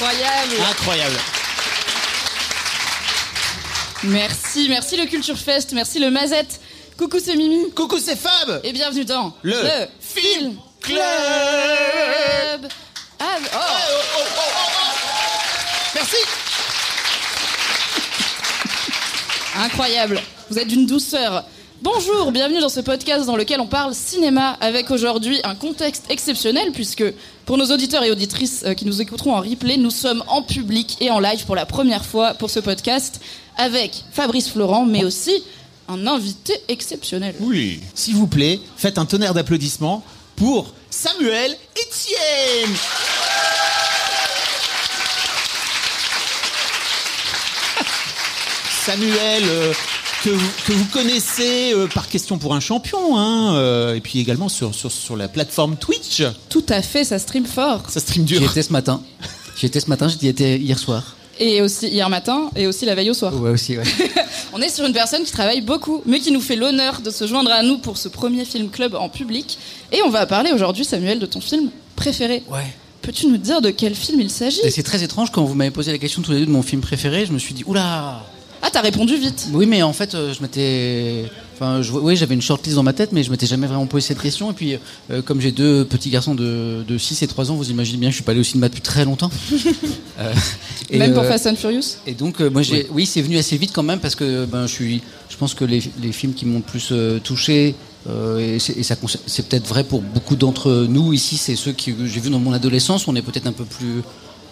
Incroyable. Incroyable. Merci, merci le Culture Fest, merci le Mazette. Coucou, c'est Mimi. Coucou, c'est Fab Et bienvenue dans Le Film Club. Ah, oh. Oh, oh, oh, oh, oh. Merci Incroyable. Vous êtes d'une douceur. Bonjour, bienvenue dans ce podcast dans lequel on parle cinéma avec aujourd'hui un contexte exceptionnel puisque pour nos auditeurs et auditrices euh, qui nous écouteront en replay, nous sommes en public et en live pour la première fois pour ce podcast avec Fabrice Florent mais aussi un invité exceptionnel. Oui. S'il vous plaît, faites un tonnerre d'applaudissements pour Samuel Etienne Samuel, euh, que, vous, que vous connaissez euh, par question pour un champion, hein, euh, et puis également sur, sur, sur la plateforme Twitch. Tout à fait, ça stream fort. Ça stream J'y dur. étais ce matin. J'y étais ce matin, j'y étais hier soir. Et aussi hier matin et aussi la veille au soir. Ouais, aussi, ouais. On est sur une personne qui travaille beaucoup, mais qui nous fait l'honneur de se joindre à nous pour ce premier film club en public. Et on va parler aujourd'hui, Samuel, de ton film préféré. Ouais. Peux-tu nous dire de quel film il s'agit? C'est très étrange quand vous m'avez posé la question tous les deux de mon film préféré, je me suis dit, oula Ah, t'as répondu vite. Oui, mais en fait, euh, je m'étais. Enfin, je... oui, j'avais une shortlist dans ma tête, mais je m'étais jamais vraiment posé cette question. Et puis, euh, comme j'ai deux petits garçons de, de 6 et 3 ans, vous imaginez bien que je suis pas allé au cinéma depuis très longtemps. Euh, et, Même pour Fast and Furious Et donc, euh, moi, j'ai, oui, c'est venu assez vite quand même parce que ben, je suis, je pense que les, les films qui m'ont le plus euh, touché, euh, et, c'est, et ça, c'est peut-être vrai pour beaucoup d'entre nous ici, c'est ceux que j'ai vus dans mon adolescence. On est peut-être un peu plus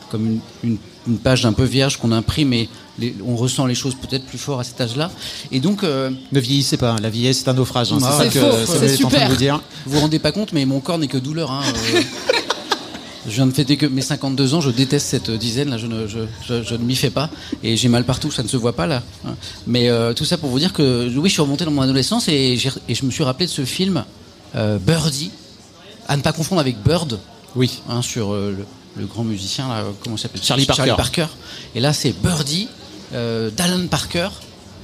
comme une, une- une page un peu vierge qu'on imprime et les- on ressent les choses peut-être plus fort à cet âge-là. Et donc, euh, Ne vieillissez pas, la vieillesse c'est un naufrage. hein, c'est ça que en train de super. vous dire. vous vous rendez pas compte, mais mon corps n'est que douleur. hein, euh. Je viens de fêter que mes 52 ans, je déteste cette dizaine, là, je ne, je, je- je ne m'y fais pas, et j'ai mal partout, ça ne se voit pas là. hein. Mais euh, tout ça pour vous dire que oui, je suis remonté dans mon adolescence et, je me suis rappelé de ce film euh, Birdie, à ne pas confondre avec Bird, Oui. hein, sur euh, le, le grand musicien, là, comment s'appelle? Charlie Parker. Et là, c'est Birdie euh, d'Alan Parker,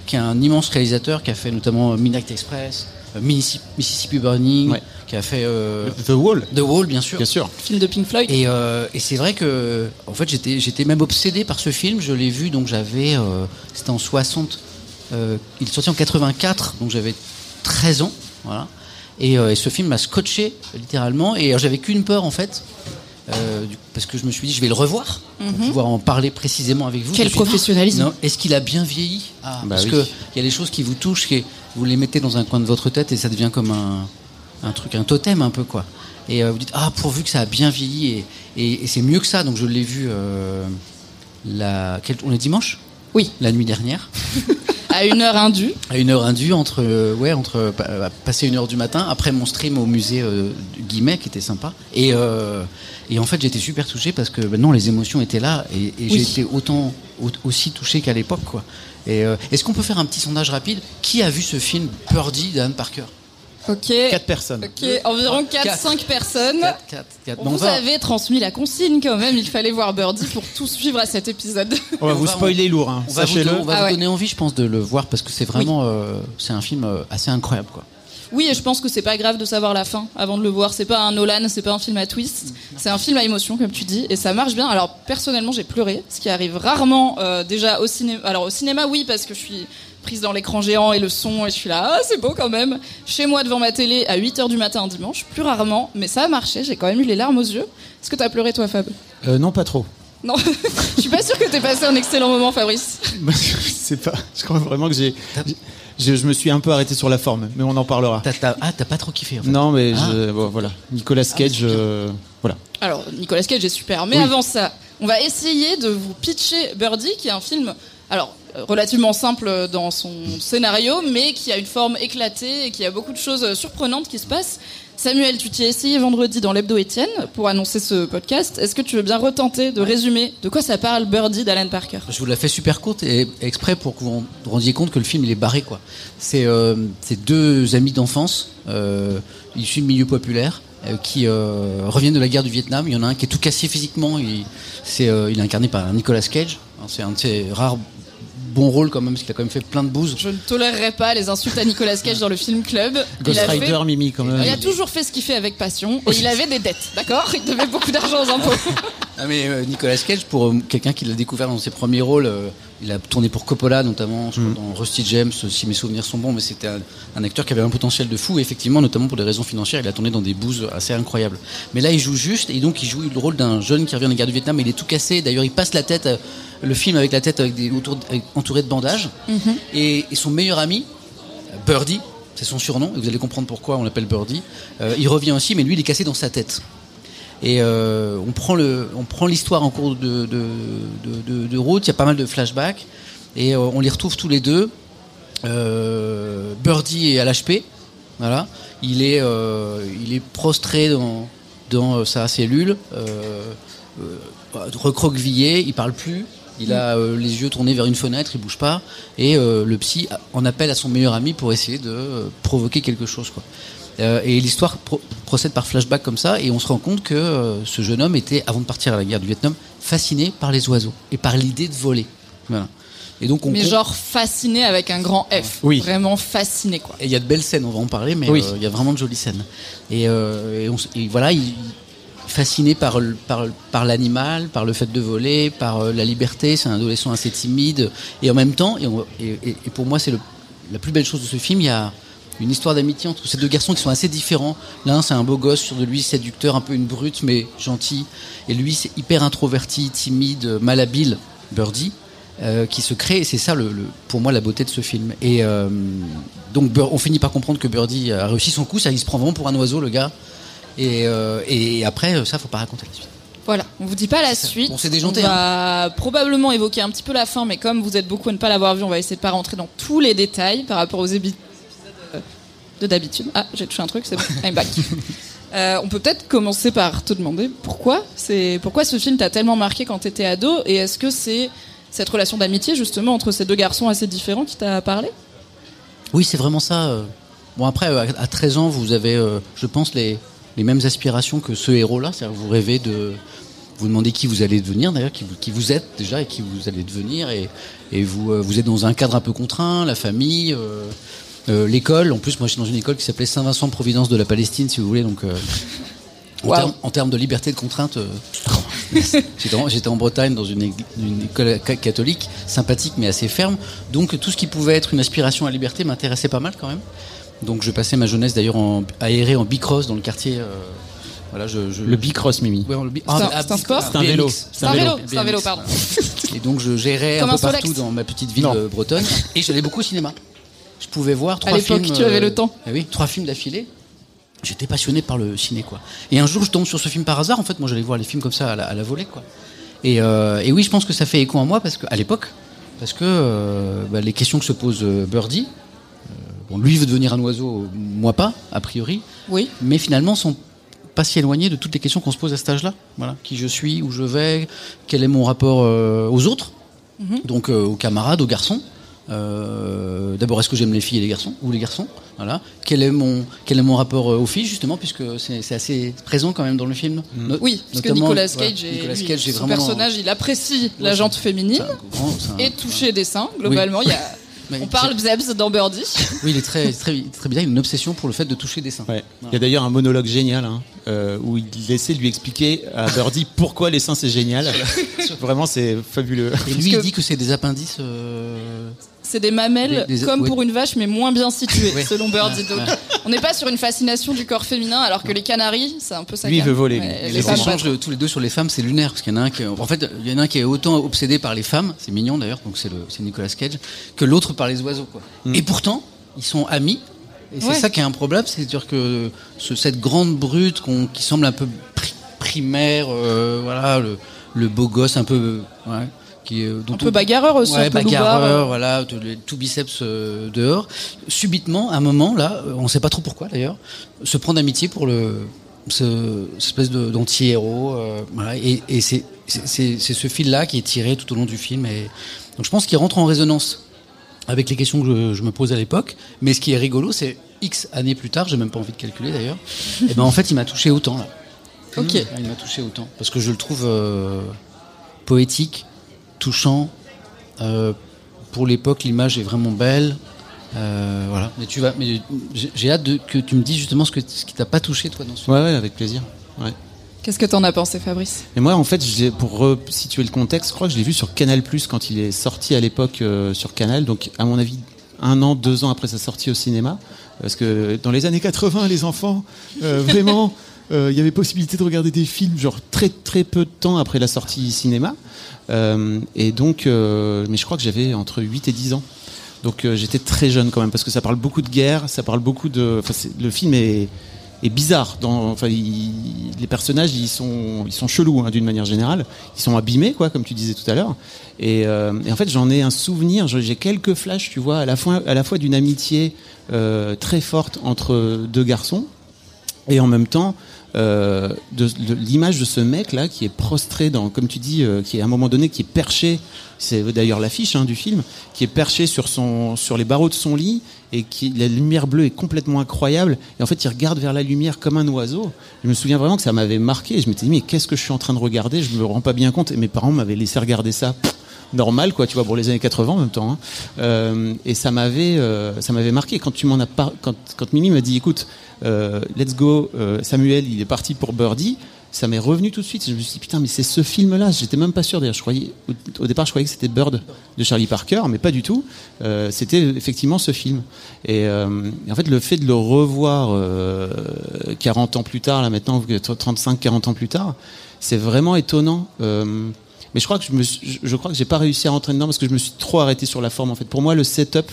qui est un immense réalisateur qui a fait notamment Midnight Express, euh, Mississippi Mississippi Burning, Ouais. qui a fait euh, The Wall, The Wall, bien sûr. bien sûr. Film de Pink Floyd. Et, euh, et c'est vrai que, en fait, j'étais, j'étais même obsédé par ce film. Je l'ai vu, donc j'avais, euh, c'était en 60. euh, il est sorti en 84, donc j'avais 13 ans, voilà. Et, euh, et ce film m'a scotché littéralement. Et alors, j'avais qu'une peur en fait, euh, parce que je me suis dit, je vais le revoir pour pouvoir en parler précisément avec vous. Mhm. Quel suis professionnalisme. Est-ce qu'il a bien vieilli? Ah, Bah Parce oui. que il y a des choses qui vous touchent, qui, vous les mettez dans un coin de votre tête et ça devient comme un, un truc, un totem un peu quoi. Et euh, vous dites ah pourvu que ça a bien vieilli et, et- et c'est mieux que ça. Donc je l'ai vu euh, la, quel- on est dimanche? Oui. la nuit dernière À une heure indue. à une heure indue entre euh, ouais entre euh, pa- passer une heure du matin après mon stream au musée euh, Guimet qui était sympa et et en fait j'étais super touché parce que ben non les émotions étaient là et, et Oui. j'ai été autant au- aussi touché qu'à l'époque quoi et est-ce qu'on peut faire un petit sondage rapide? Qui a vu ce film Birdie d'Anne Parker? Ok. Quatre personnes. Ok, environ Quatre. 4-5 personnes. Quatre, quatre, quatre. On Bon, on vous va- avez transmis la consigne quand même, il fallait voir Birdie pour tout suivre à cet épisode. On va vous spoiler lourd, hein, on va vous, sachez-le. on va Ah vous ouais. donner envie je pense de le voir parce que c'est vraiment euh, c'est un film euh, assez incroyable quoi Oui, et je pense que c'est pas grave de savoir la fin avant de le voir. C'est pas un Nolan, c'est pas un film à twist. C'est un film à émotion, comme tu dis, et ça marche bien. Alors personnellement, j'ai pleuré, ce qui arrive rarement euh, déjà au cinéma. Alors au cinéma, oui, parce que je suis prise dans l'écran géant et le son, et je suis là, ah, c'est beau quand même. Chez moi, devant ma télé, à 8h du matin un dimanche, plus rarement, mais ça a marché. J'ai quand même eu les larmes aux yeux. Est-ce que t'as pleuré, toi, Fab? Euh, non, pas trop. Non, je suis pas sûre que t'aies passé un excellent moment, Fabrice. je sais pas. Je crois vraiment que j'ai. Je, je me suis un peu arrêté sur la forme, mais on en parlera. T'as- t'as- ah t'as pas trop kiffé en fait. Non, mais Ah. je, bon, voilà. Nicolas Cage, c'est bien. euh, voilà. Alors, Nicolas Cage est super. Mais Oui. avant ça, on va essayer de vous pitcher Birdie, qui est un film alors euh, relativement simple dans son scénario, mais qui a une forme éclatée et qui a beaucoup de choses surprenantes qui se passent. Samuel, tu t'y es essayé vendredi dans l'Hebdo Étienne pour annoncer ce podcast. Est-ce que tu veux bien retenter de résumer de quoi ça parle Birdie d'Alan Parker? Je vous la fais super courte et exprès pour que vous vous rendiez compte que le film il est barré. C'est euh, deux amis d'enfance euh, issus de milieu populaire euh, qui euh, reviennent de la guerre du Vietnam. Il y en a un qui est tout cassé physiquement. Il, euh, il est incarné par Nicolas Cage. C'est un de ses rares bons rôles quand même parce qu'il a quand même fait plein de bouses. Je ne tolérerai pas les insultes à Nicolas Cage dans le film Club. Ghost il, fait- Rider, Mimi, quand même. il a toujours fait ce qu'il fait avec passion et il avait des dettes, d'accord? Il devait beaucoup d'argent aux impôts. Ah mais euh, Nicolas Cage, pour euh, quelqu'un qui l'a découvert dans ses premiers rôles, euh, il a tourné pour Coppola notamment, je crois, dans Rusty James, si mes souvenirs sont bons, mais c'était un, un acteur qui avait un potentiel de fou, et effectivement, notamment pour des raisons financières, il a tourné dans des bouses assez incroyables. Mais là, il joue juste, et donc il joue le rôle d'un jeune qui revient de la guerre du Vietnam, il est tout cassé, d'ailleurs il passe la tête, euh, le film avec la tête avec des, autour, avec- entouré de bandages, et, et son meilleur ami, Birdie, c'est son surnom, et vous allez comprendre pourquoi on l'appelle Birdie, euh, il revient aussi, mais lui il est cassé dans sa tête. Et euh, on prend le, on prend l'histoire en cours de, de, route. Il y a pas mal de flashbacks et euh, on les retrouve tous les deux. Euh, Birdie est à l'HP, voilà. Il est, il est prostré dans, dans sa cellule, recroquevillé. Il parle plus. Il a les yeux tournés vers une fenêtre, il bouge pas. Et le psy en appelle à son meilleur ami pour essayer de provoquer quelque chose, quoi. Euh, et l'histoire pro- procède par flashback comme ça, et on se rend compte que euh, ce jeune homme était, avant de partir à la guerre du Vietnam, fasciné par les oiseaux et par l'idée de voler. Voilà. Et donc on Mais genre fasciné avec un grand F. Oui. Vraiment fasciné, quoi. et il y a de belles scènes, on va en parler, mais Oui. euh, il y a vraiment de jolies scènes. Et, euh, et on s- et voilà, il, fasciné par, le- par, par l'animal, par le fait de voler, par euh, la liberté. C'est un adolescent assez timide. Et en même temps, et, on- pour moi, c'est la plus belle chose de ce film, il y a une histoire d'amitié entre ces deux garçons qui sont assez différents. L'un, c'est un beau gosse, sur de lui, séducteur, un peu une brute, mais gentil. Et lui, c'est hyper introverti, timide, malhabile, Birdie. euh, qui se crée, et c'est ça le, le- pour moi la beauté de ce film. Et euh, donc on finit par comprendre que Birdie a réussi son coup, ça il se prend vraiment pour un oiseau le gars. Et, euh, et après ça faut pas raconter la suite. Voilà, on vous dit pas la suite. On s'est déjanté, On va probablement évoquer un petit peu la fin, mais comme vous êtes beaucoup à ne pas l'avoir vu, on va essayer de pas rentrer dans tous les détails par rapport aux de d'habitude. Ah, j'ai touché un truc, c'est bon, I'm back. Euh, on peut peut-être commencer par te demander pourquoi c'est pourquoi ce film t'a tellement marqué quand t'étais ado et est-ce que c'est cette relation d'amitié justement entre ces deux garçons assez différents qui t'a parlé? Oui c'est vraiment ça. euh. Bon après euh, à à 13 ans vous avez je pense les, les mêmes aspirations que ce héros là, c'est-à-dire vous rêvez de vous demandez qui vous allez devenir d'ailleurs, qui vous, qui vous êtes déjà et qui vous allez devenir et, et vous, vous êtes dans un cadre un peu contraint, la famille, euh, l'école. En plus moi je suis dans une école qui s'appelait Saint-Vincent de Providence de la Palestine si vous voulez donc euh, en, termes, en termes de liberté de contrainte, euh, j'étais en, j'étais en Bretagne dans une, école ca- catholique sympathique mais assez ferme. Donc tout ce qui pouvait être une aspiration à la liberté m'intéressait pas mal quand même. Donc je passais ma jeunesse d'ailleurs en, aéré en bicross dans le quartier. euh, voilà, je, je- Le bicross, Mimi. Ouais, le bi- C'est un- ah, c'est un sport C'est un vélo. C'est un vélo, c'est un vélo, pardon. Et donc je gérais Comme un un peu partout dans ma petite ville Non. bretonne. Et j'allais beaucoup au cinéma. Je pouvais voir trois l'époque, films. tu avais le temps. eh oui, trois films d'affilée. J'étais passionné par le ciné, quoi. Et un jour, je tombe sur ce film par hasard. En fait, moi, j'allais voir les films comme ça à la, à la volée, quoi. Et, euh, et oui, je pense que ça fait écho en moi parce que à l'époque, parce que euh, bah, les questions que se pose euh, Birdie, euh, bon, lui veut devenir un oiseau, moi pas, a priori Oui. mais finalement sont pas si éloignés de toutes les questions qu'on se pose à cet âge-là. Voilà, qui je suis, où je vais, quel est mon rapport euh, aux autres, donc euh, aux camarades, aux garçons. Euh, D'abord, est-ce que j'aime les filles et les garçons ou les garçons Voilà. Quel est mon quel est mon rapport euh, aux filles justement, puisque c'est c'est assez présent quand même dans le film. No- Oui, parce que Nicolas Cage, est, Nicolas Cage son vraiment personnage, il apprécie la Ouais, jante féminine grand- un- et toucher des seins. Globalement, il y a, on parle Bzebs dans Birdie. Oui, il est très très très bizarre. Il a une obsession pour le fait de toucher des seins. Ouais. Il y a d'ailleurs un monologue génial hein, euh, où il essaie de lui expliquer à Birdie pourquoi les seins c'est génial. Vraiment, c'est fabuleux. Et lui, il dit que c'est des appendices. euh, C'est des mamelles Des- des- comme oui. pour une vache, mais moins bien situées, Oui. selon Birdie. Donc, on n'est pas sur une fascination du corps féminin, alors que les canaris, c'est un peu ça. Lui, il veut voler, lui. Ouais, Il les échanges de tous les deux sur les femmes, c'est lunaire parce qu'il y en a un qui, est- en fait, il y en a un qui est autant obsédé par les femmes, c'est mignon d'ailleurs, donc c'est Nicolas Cage, que l'autre par les oiseaux, quoi. Et pourtant, ils sont amis. Et c'est Ouais. ça qui est improbable, c'est-à-dire que ce- cette grande brute qui semble un peu pri- primaire, euh, voilà, le, le beau gosse un peu, ouais, qui est dont Un peu bagarreur aussi, Ouais, un peu bagarreur, euh. voilà, tout, biceps euh, dehors. Subitement, à un moment, là, on sait pas trop pourquoi d'ailleurs, se prend d'amitié pour le ce cette espèce d'anti-héros. euh, voilà, et et c'est ce fil-là qui est tiré tout au long du film. Et donc je pense qu'il rentre en résonance avec les questions que je, je me pose à l'époque. Mais ce qui est rigolo, c'est X années plus tard, j'ai même pas envie de calculer d'ailleurs. et ben en fait, il m'a touché autant là. Ok. Il m'a touché autant parce que je le trouve euh, poétique, touchant. Euh, pour l'époque, l'image est vraiment belle. Euh, voilà. Mais tu vas, mais j'ai hâte de, que tu me dises justement ce, que, ce qui t'a pas touché toi dans ce film. Ouais, ouais, avec plaisir. Ouais. Qu'est-ce que t'en as pensé, Fabrice? Et moi, en fait, j'ai- pour situer le contexte, je crois que je l'ai vu sur Canal Plus quand il est sorti à l'époque euh, sur Canal. Donc, à mon avis, un an, deux ans après sa sortie au cinéma. Parce que dans les années 80, les enfants, euh, vraiment, il y avait possibilité de regarder des films, genre très très peu de temps après la sortie cinéma. Euh, et donc, euh, mais je crois que j'avais entre 8 et 10 ans. Donc euh, j'étais très jeune quand même, parce que ça parle beaucoup de guerre, ça parle beaucoup de. Le film est, bizarre. Dans, enfin, les personnages, ils sont, ils sont chelous hein, d'une manière générale. Ils sont abîmés, quoi, comme tu disais tout à l'heure. Et, euh, en fait, j'en ai un souvenir. J'ai quelques flashs, tu vois, à la fois, à la fois d'une amitié euh, très forte entre deux garçons, et en même temps euh, de, de l'image de ce mec là qui est prostré dans comme tu dis euh, qui est à un moment donné qui est perché c'est d'ailleurs l'affiche hein, du film qui est perché sur son sur les barreaux de son lit et qui la lumière bleue est complètement incroyable. Et en fait il regarde vers la lumière comme un oiseau. Je me souviens vraiment que ça m'avait marqué. Je m'étais dit mais qu'est-ce que je suis en train de regarder? Je me rends pas bien compte. Et mes parents m'avaient laissé regarder ça normal quoi tu vois pour les années 80 en même temps hein. Euh, et ça m'avait euh, ça m'avait marqué. Quand tu m'en as par... quand quand Mimi m'a dit écoute euh, let's go euh, Samuel il est parti pour Birdie ça m'est revenu tout de suite. Je me suis dit putain mais c'est ce film là j'étais même pas sûr d'ailleurs. Je croyais au, départ je croyais que c'était Bird de Charlie Parker mais pas du tout. Euh, c'était effectivement ce film. Et, euh, et en fait le fait de le revoir euh, 40 ans plus tard là maintenant 35 40 ans plus tard c'est vraiment étonnant mais je crois que je me je- crois que j'ai pas réussi à rentrer dedans parce que je me suis trop arrêté sur la forme en fait. Pour moi le setup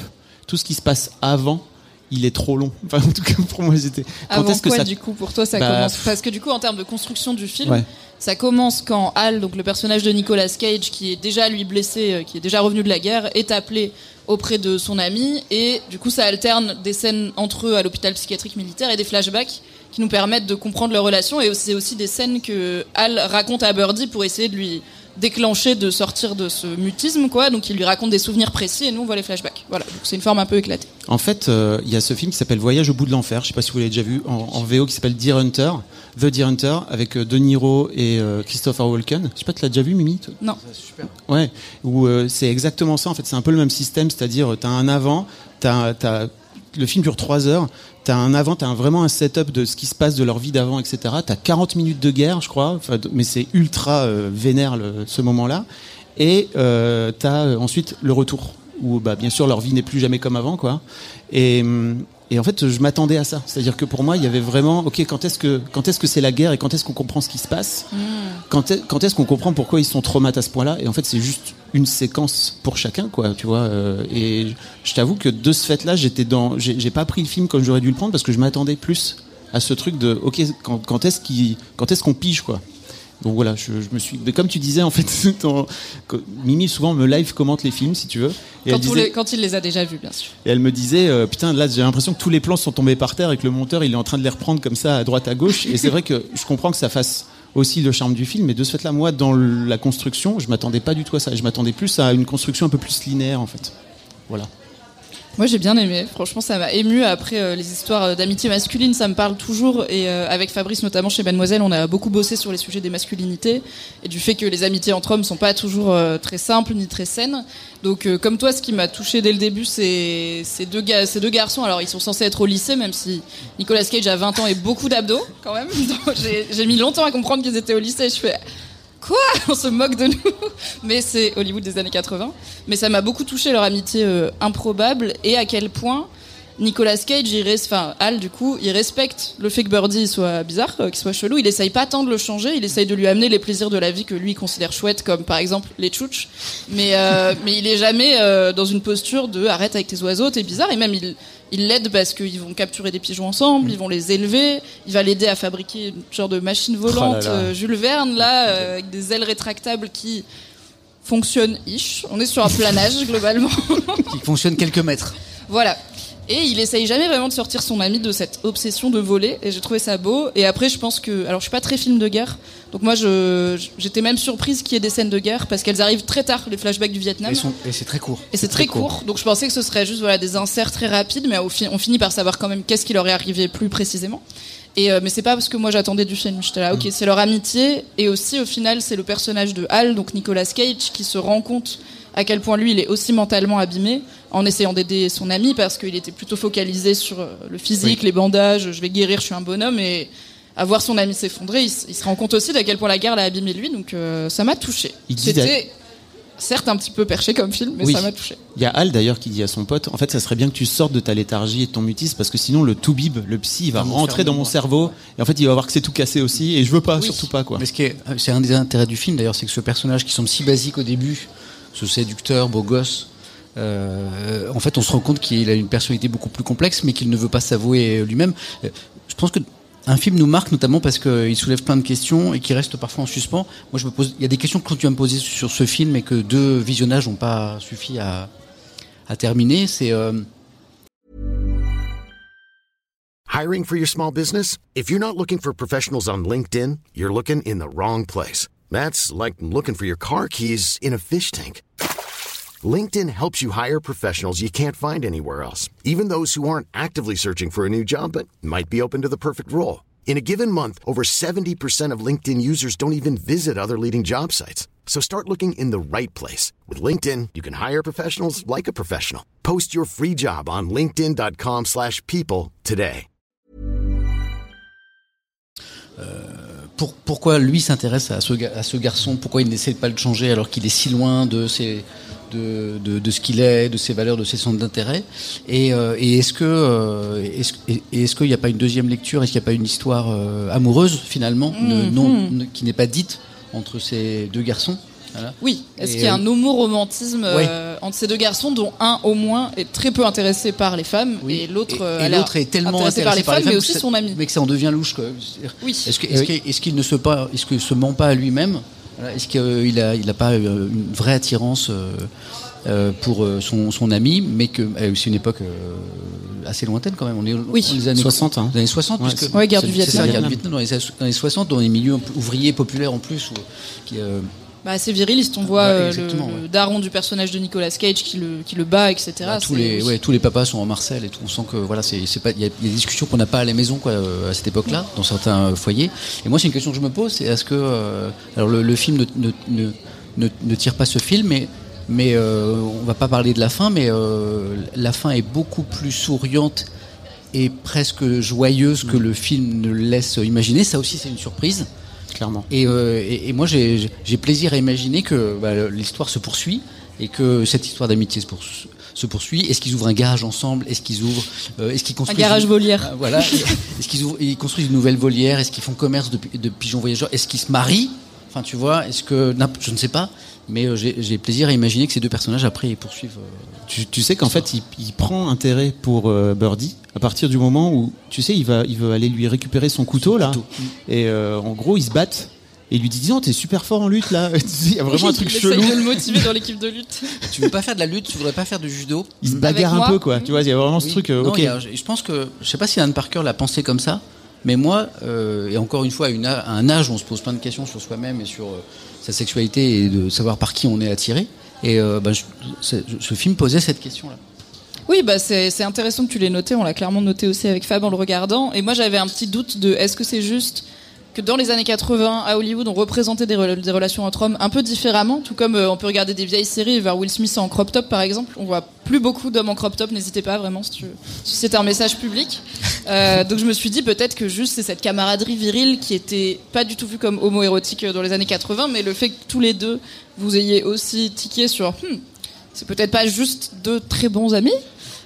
tout ce qui se passe avant il est trop long. Enfin en tout cas pour moi c'était quand Avant est-ce que quoi, ça du coup, pour toi, ça Bah, commence Parce que du coup, en termes de construction du film, Ouais. ça commence quand Hal, donc le personnage de Nicolas Cage, qui est déjà lui blessé, euh, qui est déjà revenu de la guerre, est appelé auprès de son ami, et du coup, ça alterne des scènes entre eux à l'hôpital psychiatrique militaire et des flashbacks qui nous permettent de comprendre leur relation, et c'est aussi des scènes que Hal raconte à Birdie pour essayer de lui déclencher de sortir de ce mutisme quoi donc il lui raconte des souvenirs précis et nous on voit les flashbacks voilà donc c'est une forme un peu éclatée En fait, euh, il y a ce film qui s'appelle Voyage au bout de l'enfer. Je sais pas si vous l'avez déjà vu en, en VO qui s'appelle Deer Hunter, The Deer Hunter, avec euh, De Niro et euh, Christopher Walken. Je sais pas, tu l'as déjà vu, Mimi toi? Non Ouais. Où euh, c'est exactement ça. En fait, c'est un peu le même système, c'est-à-dire tu as un avant, t'as, t'as, le film dure trois heures. T'as un avant, t'as vraiment un setup de ce qui se passe de leur vie d'avant, etc. T'as 40 minutes de guerre, je crois. Mais c'est ultra euh, vénère le- ce moment-là. Et euh, t'as euh, ensuite le retour où bah, bien sûr leur vie n'est plus jamais comme avant quoi. Hum, et en fait je m'attendais à ça, c'est-à-dire que pour moi il y avait vraiment ok quand est-ce que quand est-ce que c'est la guerre et quand est-ce qu'on comprend ce qui se passe, quand est, quand est-ce qu'on comprend pourquoi ils sont traumatisés à ce point-là et en fait c'est juste une séquence pour chacun quoi tu vois euh, et je t'avoue que de ce fait-là j'étais dans j'ai pas pris le film comme j'aurais dû le prendre parce que je m'attendais plus à ce truc de ok quand, quand est-ce qu'il quand est-ce qu'on pige quoi donc voilà, je, je me suis. Mais comme tu disais, en fait, ton- Mimi souvent me live commente les films, si tu veux. Et, quand, elle, on disait- les- quand il les a déjà vus bien sûr et elle me disait, euh, putain, là, j'ai l'impression que tous les plans sont tombés par terre et que le monteur, il est en train de les reprendre comme ça à droite à gauche. Et c'est vrai que je comprends que ça fasse aussi le charme du film, mais de ce fait-là, moi, dans la construction, je m'attendais pas du tout à ça. Je m'attendais plus à une construction un peu plus linéaire, en fait. Voilà. Moi j'ai bien aimé, franchement ça m'a ému. Après euh, les histoires euh, d'amitié masculine, ça me parle toujours. Et euh, avec Fabrice notamment chez Mademoiselle, on a beaucoup bossé sur les sujets des masculinités et du fait que les amitiés entre hommes sont pas toujours euh, très simples ni très saines. Donc euh, comme toi, ce qui m'a touché dès le début, c'est ces deux, gars, ces deux garçons. Alors ils sont censés être au lycée, même si Nicolas Cage a 20 ans et beaucoup d'abdos quand même. J'ai mis longtemps à comprendre qu'ils étaient au lycée. Je fais Quoi On se moque de nous. Mais c'est Hollywood des années 80. Mais ça m'a beaucoup touché leur amitié euh, improbable et à quel point Nicolas Cage, enfin Al du coup, il respecte le fait que Birdie soit bizarre, euh, qu'il soit chelou. Il essaye pas tant de le changer. Il essaye de lui amener les plaisirs de la vie que lui considère chouettes, comme par exemple les tchouches. Mais euh, mais il est jamais dans une posture de arrête avec tes oiseaux, t'es bizarre. Et même il il l'aide parce qu'ils vont capturer des pigeons ensemble, ils vont les élever. Il va l'aider à fabriquer une genre de machine volante Oh là là. euh, Jules Verne là, euh, avec des ailes rétractables qui fonctionne-ish. On est sur un planage globalement. Qui fonctionne quelques mètres. Voilà. Et il essaye jamais vraiment de sortir son ami de cette obsession de voler. Et j'ai trouvé ça beau. Et après, je pense que. Alors, je suis pas très film de guerre. Donc, moi, j'étais même surprise qu'il y ait des scènes de guerre parce qu'elles arrivent très tard, les flashbacks du Vietnam. Et, sont- et c'est très court. Et c'est très, court. Donc, je pensais que ce serait juste voilà, des inserts très rapides. Mais au fi- on finit par savoir quand même qu'est-ce qui leur est arrivé plus précisément. Et euh, mais c'est pas parce que moi j'attendais du film. J'étais là, ok, c'est leur amitié. Et aussi, au final, c'est le personnage de Hal, donc Nicolas Cage, qui se rend compte à quel point lui il est aussi mentalement abîmé en essayant d'aider son ami parce qu'il était plutôt focalisé sur euh, le physique, les bandages, je vais guérir, je suis un bonhomme et à voir son ami s'effondrer, il, se rend compte aussi d'à quel point la guerre l'a abîmé lui, donc euh, ça m'a touché. C'était certes un petit peu perché comme film, mais Oui. ça m'a touché. Il y a Al d'ailleurs qui dit à son pote En fait, ça serait bien que tu sortes de ta léthargie et de ton mutisme parce que sinon, le Toubib, le psy, il va rentrer dans mon cerveau et en fait, il va voir que c'est tout cassé aussi et je veux pas, Oui. surtout pas quoi. Mais ce qui est, c'est un des intérêts du film d'ailleurs, c'est que ce personnage qui semble si basique au début, ce séducteur, beau gosse, euh, en fait, on se rend compte qu'il a une personnalité beaucoup plus complexe, mais qu'il ne veut pas s'avouer lui-même. Euh, Je pense que un film nous marque notamment parce qu'il soulève plein de questions et qui reste parfois en suspens. Moi, je me pose, il y a des questions que tu vas me poser sur ce film et que deux visionnages n'ont pas suffi à, à terminer. C'est euh, Hiring for your small business? If you're not looking for professionals on LinkedIn, you're looking in the wrong place. That's like looking for your car keys in a fish tank. LinkedIn helps you hire professionals you can't find anywhere else, even those who aren't actively searching for a new job but might be open to the perfect role. In a given month, over 70% of LinkedIn users don't even visit other leading job sites. So start looking in the right place. With LinkedIn, you can hire professionals like a professional. Post your free job on linkedin.com/people slash people today. Euh, pour- pourquoi lui s'intéresse à ce, à ce garçon, pourquoi il n'essaie pas de changer alors qu'il est si loin de ses de, de, de ce qu'il est, de ses valeurs, de ses centres d'intérêt. Et, euh, et est-ce que euh, est-ce, est-ce qu'il n'y a pas une deuxième lecture, est-ce qu'il n'y a pas une histoire euh, amoureuse finalement, ne- non, ne- qui n'est pas dite entre ces deux garçons? Voilà. Oui, est-ce Et, qu'il y a un homoromantisme euh, entre ces deux garçons, dont un au moins est très peu intéressé par les femmes et l'autre et, et a l'air l'autre est tellement intéressé par les femmes, mais que aussi son ami. mais que ça en devient louche quoi. C'est-à-dire, Oui. Est-ce que- est-ce qu'il est-ce qu'il ne se pas est-ce que se ment pas à lui-même? Est-ce qu'il a il a pas euh, une vraie attirance euh, euh, pour euh, son, son ami, mais que euh, c'est une époque euh, assez lointaine quand même. On est Oui. dans les années 60, hein. les années 60 Ouais, puisque Ouais, guerre c'est- du c'est ça, Vietnam. guerre du Vietnam dans les, années- dans les 60 dans les milieux ouvriers populaires en plus où, qui, euh, Bah, c'est viriliste, on voit Ouais, le, daron du personnage de Nicolas Cage qui le, qui le bat, etc. Bah, tous les ouais, tous les papas sont en Marcel et tout. On sent que voilà, c'est c'est pas il y, a il y a des discussions qu'on n'a pas à la maison quoi euh, à cette époque-là dans certains euh, foyers. Et moi c'est une question que je me pose, c'est est-ce que euh, alors le, le film ne, ne, ne, ne, ne tire pas ce film, mais mais euh, on va pas parler de la fin, mais euh, la fin est beaucoup plus souriante et presque joyeuse que le film ne laisse imaginer. Ça aussi c'est une surprise. Clairement. Et, euh, et, et moi, j'ai j'ai plaisir à imaginer que bah, l'histoire se poursuit et que cette histoire d'amitié se, poursu- se poursuit. Est-ce qu'ils ouvrent un garage ensemble? Est-ce qu'ils ouvrent euh, Est-ce qu'ils construisent garage une- volière. Ah, Voilà. Est-ce qu'ils ils construisent une nouvelle volière? Est-ce qu'ils font commerce de, de pigeons voyageurs? Est-ce qu'ils se marient? Enfin, tu vois. Est-ce que je ne sais pas. Mais euh, j'ai plaisir à imaginer que ces deux personnages après ils poursuivent. euh, Tu, tu sais qu'en fait, il, il prend intérêt pour euh, Birdie à partir du moment où, tu sais, il va, il veut aller lui récupérer son couteau là, couteau. et euh, en gros, ils se battent. Et il lui dit, disons, t'es super fort en lutte là. il y a vraiment un truc il essaye chelou. de le motiver dans l'équipe de lutte. tu veux pas faire de la lutte Tu voudrais pas faire du judo? Il se bagarre un peu quoi. Tu vois, il y a vraiment ce truc. Non, a- je pense que je sais pas si Anne Parker l'a pensé comme ça, mais moi euh, et encore une fois à, une a- à un âge où on se pose plein de questions sur soi-même et sur euh, sa sexualité et de savoir par qui on est attiré. Et euh, bah, ce film posait cette question-là. Oui, bah c'est c'est intéressant que tu l'aies noté. On l'a clairement noté aussi avec Fab en le regardant. Et moi, j'avais un petit doute de est-ce que c'est juste dans les années 80 à Hollywood, on représentait des, rela- des relations entre hommes un peu différemment, tout comme euh, on peut regarder des vieilles séries vers Will Smith en crop top par exemple. On voit plus beaucoup d'hommes en crop top. N'hésitez pas vraiment si, tu si c'est un message public. Euh, donc je me suis dit peut-être que juste c'est cette camaraderie virile qui était pas du tout vue comme homo-érotique euh, dans les années 80, mais le fait que tous les deux vous ayez aussi tiqué sur Hmm, c'est peut-être pas juste deux très bons amis.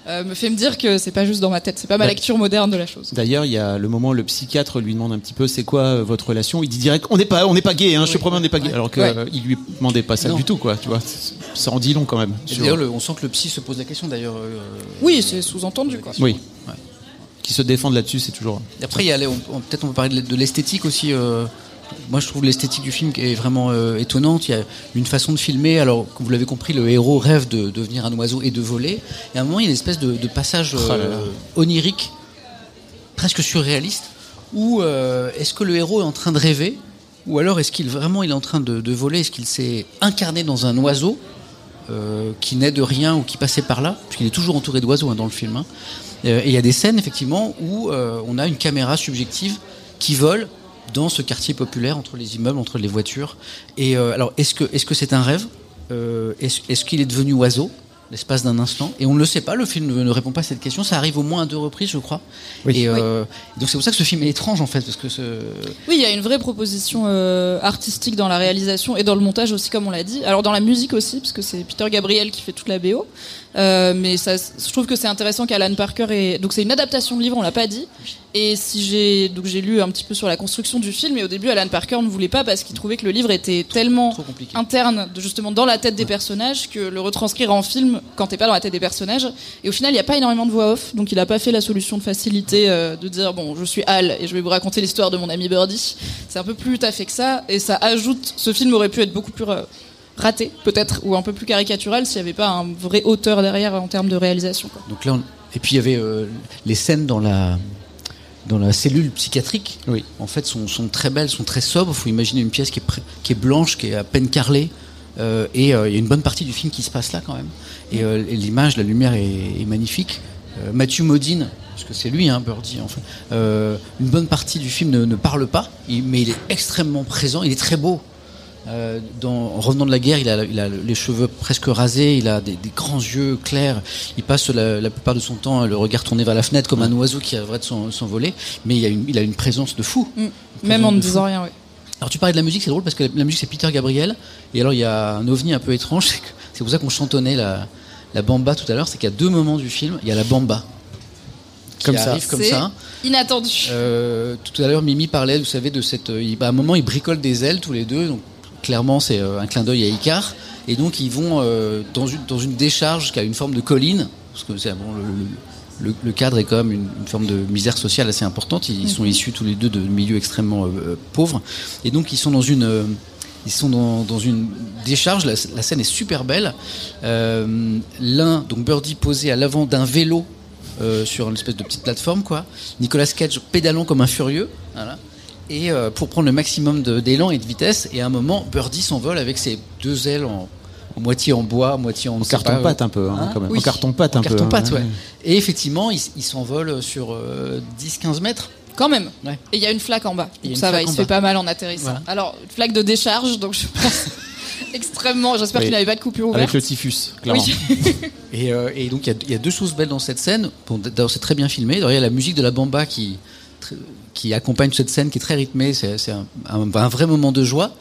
Euh, me fait me dire que c'est pas juste dans ma tête, c'est pas ma lecture moderne de la chose. D'ailleurs, il y a le moment où le psychiatre lui demande un petit peu c'est quoi euh, votre relation? Il dit direct on n'est pas on n'est pas gay, hein, je te promets on n'est pas gay. Alors que Ouais. euh, il lui demandait pas ça Non. du tout quoi. Tu vois, C'est- ça en dit long quand même. Et sur- D'ailleurs, le- on sent que le psy se pose la question d'ailleurs. euh, Oui, c'est sous-entendu quoi. Oui. Ouais. Qui se défendent là-dessus, c'est toujours. Et après, il y a les- on- on- peut-être on peut parler de de l'esthétique aussi. euh, moi je trouve l'esthétique du film qui est vraiment euh, étonnante. Il y a une façon de filmer. Alors, vous l'avez compris, le héros rêve de, devenir un oiseau et de voler. Et à un moment, il y a une espèce de, passage oh euh, onirique, presque surréaliste, où euh, est-ce que le héros est en train de rêver ou alors est-ce qu'il vraiment il est en train de, voler? Est-ce qu'il s'est incarné dans un oiseau qui naît de rien ou qui passait par là? Puisqu'il est toujours entouré d'oiseaux hein, dans le film. Hein. et il y a des scènes effectivement où on a une caméra subjective qui vole dans ce quartier populaire entre les immeubles, entre les voitures. Et euh, alors, est-ce que est-ce que c'est un rêve? Euh, Est-ce qu'il est devenu oiseau l'espace d'un instant? Et on ne le sait pas. Le film ne répond pas à cette question. Ça arrive au moins à deux reprises, je crois. Et euh, donc c'est pour ça que ce film est étrange en fait, parce que ce... oui, il y a une vraie proposition artistique dans la réalisation et dans le montage aussi, comme on l'a dit. Alors dans la musique aussi, parce que c'est Peter Gabriel qui fait toute la BO. Mais ça, je trouve que c'est intéressant qu'Alan Parker est. Donc c'est une adaptation de livre, on l'a pas dit. Et si j'ai donc j'ai lu un petit peu sur la construction du film et au début Alan Parker ne voulait pas parce qu'il trouvait que le livre était tellement interne de, justement dans la tête des personnages que le retranscrire en film quand t'es pas dans la tête des personnages et au final il n'y a pas énormément de voix off donc il a pas fait la solution de facilité euh, de dire bon je suis Al et je vais vous raconter l'histoire de mon ami Birdie c'est un peu plus fait que ça et ça ajoute ce film aurait pu être beaucoup plus euh, raté peut-être ou un peu plus caricatural s'il n'y avait pas un vrai auteur derrière en termes de réalisation donc là et puis il y avait euh, les scènes dans la dans la cellule psychiatrique, oui. en fait, sont, sont, très belles, sont très sobres. Il faut imaginer une pièce qui est, qui est blanche, qui est à peine carrelée. Euh, et euh, il y a une bonne partie du film qui se passe là quand même. Et, euh, l'image, la lumière est, magnifique. Mathieu Modine, parce que c'est lui, hein, Birdie, enfin, une bonne partie du film ne, ne parle pas, mais il est extrêmement présent, il est très beau. Euh, dans, en revenant de la guerre, il a, il a, les cheveux presque rasés, il a des, des grands yeux clairs. Il passe la, la, plupart de son temps le regard tourné vers la fenêtre comme un oiseau qui rêverait de s'envoler. Mais il a, une, il a une présence de fou. Mm. Même en ne disant rien, oui. Alors tu parlais de la musique, c'est drôle parce que la, musique c'est Peter Gabriel. Et alors il y a un ovni un peu étrange, c'est pour ça qu'on chantonnait la, la bamba tout à l'heure, c'est qu'il y a deux moments du film, il y a la bamba. Qui comme arrive ça. comme ça. Inattendu. Euh, tout à l'heure, Mimi parlait, vous savez, de cette. Il, à un moment, ils bricolent des ailes tous les deux. Donc clairement c'est euh, un clin d'œil à Icar. Et donc ils vont euh, dans, une, dans une décharge qui a une forme de colline, parce que c'est bon, le, le, cadre est quand même une, forme de misère sociale assez importante. Ils, sont mhm. issus tous les deux de milieux extrêmement euh, pauvres. Et donc ils sont dans une... ils sont dans, dans une décharge, la, scène est super belle. L'un, donc Birdie posé à l'avant d'un vélo sur une espèce de petite plateforme, quoi. Nicolas Cage pédalant comme un furieux. Voilà et euh, pour prendre le maximum d'élan et de vitesse. Et à un moment, Birdie s'envole avec ses deux ailes en, moitié en bois, moitié en, en carton pâte un peu, hein, hein quand même. en carton pâte un peu. Carton pâte, ouais. Et effectivement, il, s'envole sur 10-15 euh, mètres. Quand même. Ouais. Et il y a une flaque en bas. Donc ça va, il se fait pas mal en atterrissant. Alors, flaque de décharge, donc je pense extrêmement. J'espère qu'il n'avait pas de coupure ouverte. Avec le typhus, clairement. Euh, et, donc il y, y, a deux choses belles dans cette scène. Bon, D'abord, c'est très bien filmé. D'ailleurs, il y a la musique de la bamba qui, qui accompagne cette scène qui est très rythmée. C'est un, un, vrai moment de joie.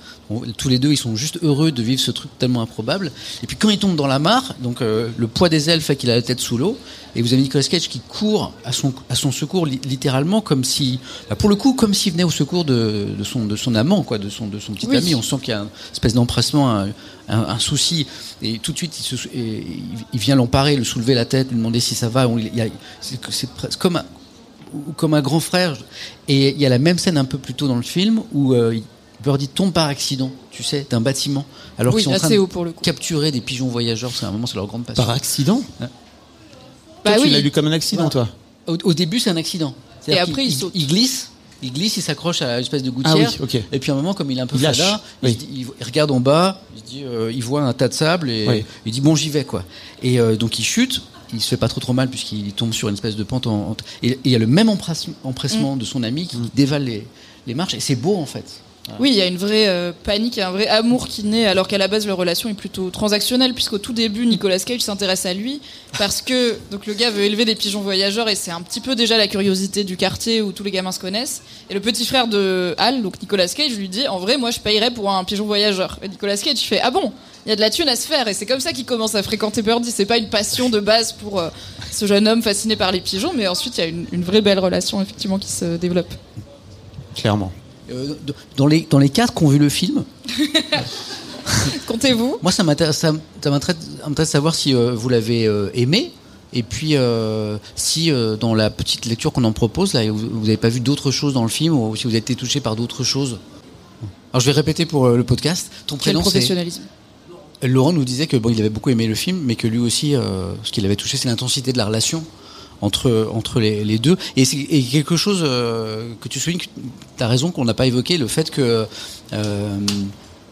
tous les deux, ils sont juste heureux de vivre ce truc tellement improbable. Et puis quand il tombe dans la mare, donc euh, le poids des ailes fait qu'il a la tête sous l'eau. Et vous avez Nicolas Cage qui court à son, à son secours littéralement comme si, bah, pour le coup, comme s'il venait au secours de, de, son, de son amant, quoi, de son, de son petit ami. On sent qu'il y a une espèce d'empressement, un, un, souci. Et tout de suite, il, se, il vient l'emparer, le soulever la tête, lui demander si ça va. C'est comme un, comme un grand frère. Et il y a la même scène un peu plus tôt dans le film où euh, Birdie tombe par accident, tu sais, d'un bâtiment, alors qu'ils sont en train de capturer des pigeons voyageurs. C'est un moment, c'est leur grande passion. Par accident bah Tu l'as lu comme un accident, toi au, début, c'est un accident. Et après, il, il, glisse. Il glisse, il s'accroche à une espèce de gouttière. Ah oui, Et puis à un moment, comme il est un peu fada, il, regarde en bas, il, dit, euh, il voit un tas de sable et il dit bon j'y vais quoi. Et euh, donc il chute il se fait pas trop trop mal puisqu'il tombe sur une espèce de pente. En, et il y a le même empressement, mm. de son ami qui mm. dévale les, les, marches. Et c'est beau en fait. Oui, il y a une vraie euh, panique, un vrai amour qui naît, alors qu'à la base leur relation est plutôt transactionnelle, puisqu'au tout début Nicolas Cage s'intéresse à lui parce que donc le gars veut élever des pigeons voyageurs et c'est un petit peu déjà la curiosité du quartier où tous les gamins se connaissent. Et le petit frère de Hal, donc Nicolas Cage, lui dit en vrai moi je payerais pour un pigeon voyageur. Et Nicolas Cage fait ah bon il y a de la thune à se faire et c'est comme ça qu'il commence à fréquenter Birdie. C'est pas une passion de base pour euh, ce jeune homme fasciné par les pigeons, mais ensuite il y a une, une vraie belle relation effectivement qui se développe. Clairement. Euh, dans les dans les quatre qui ont vu le film. Comptez-vous? Moi, ça m'intéresse, ça, de savoir si euh, vous l'avez aimé. Et puis, si dans la petite lecture qu'on en propose, là, vous n'avez pas vu d'autres choses dans le film, ou si vous avez été touché par d'autres choses? Alors je vais répéter pour euh, le podcast. Ton Quel prénom professionnalisme? Laurent nous disait que bon, il avait beaucoup aimé le film, mais que lui aussi, euh, ce qu'il avait touché, c'est l'intensité de la relation entre entre les, les deux. Et et quelque chose euh, que tu soulignes, tu as raison qu'on n'a pas évoqué, le fait que euh,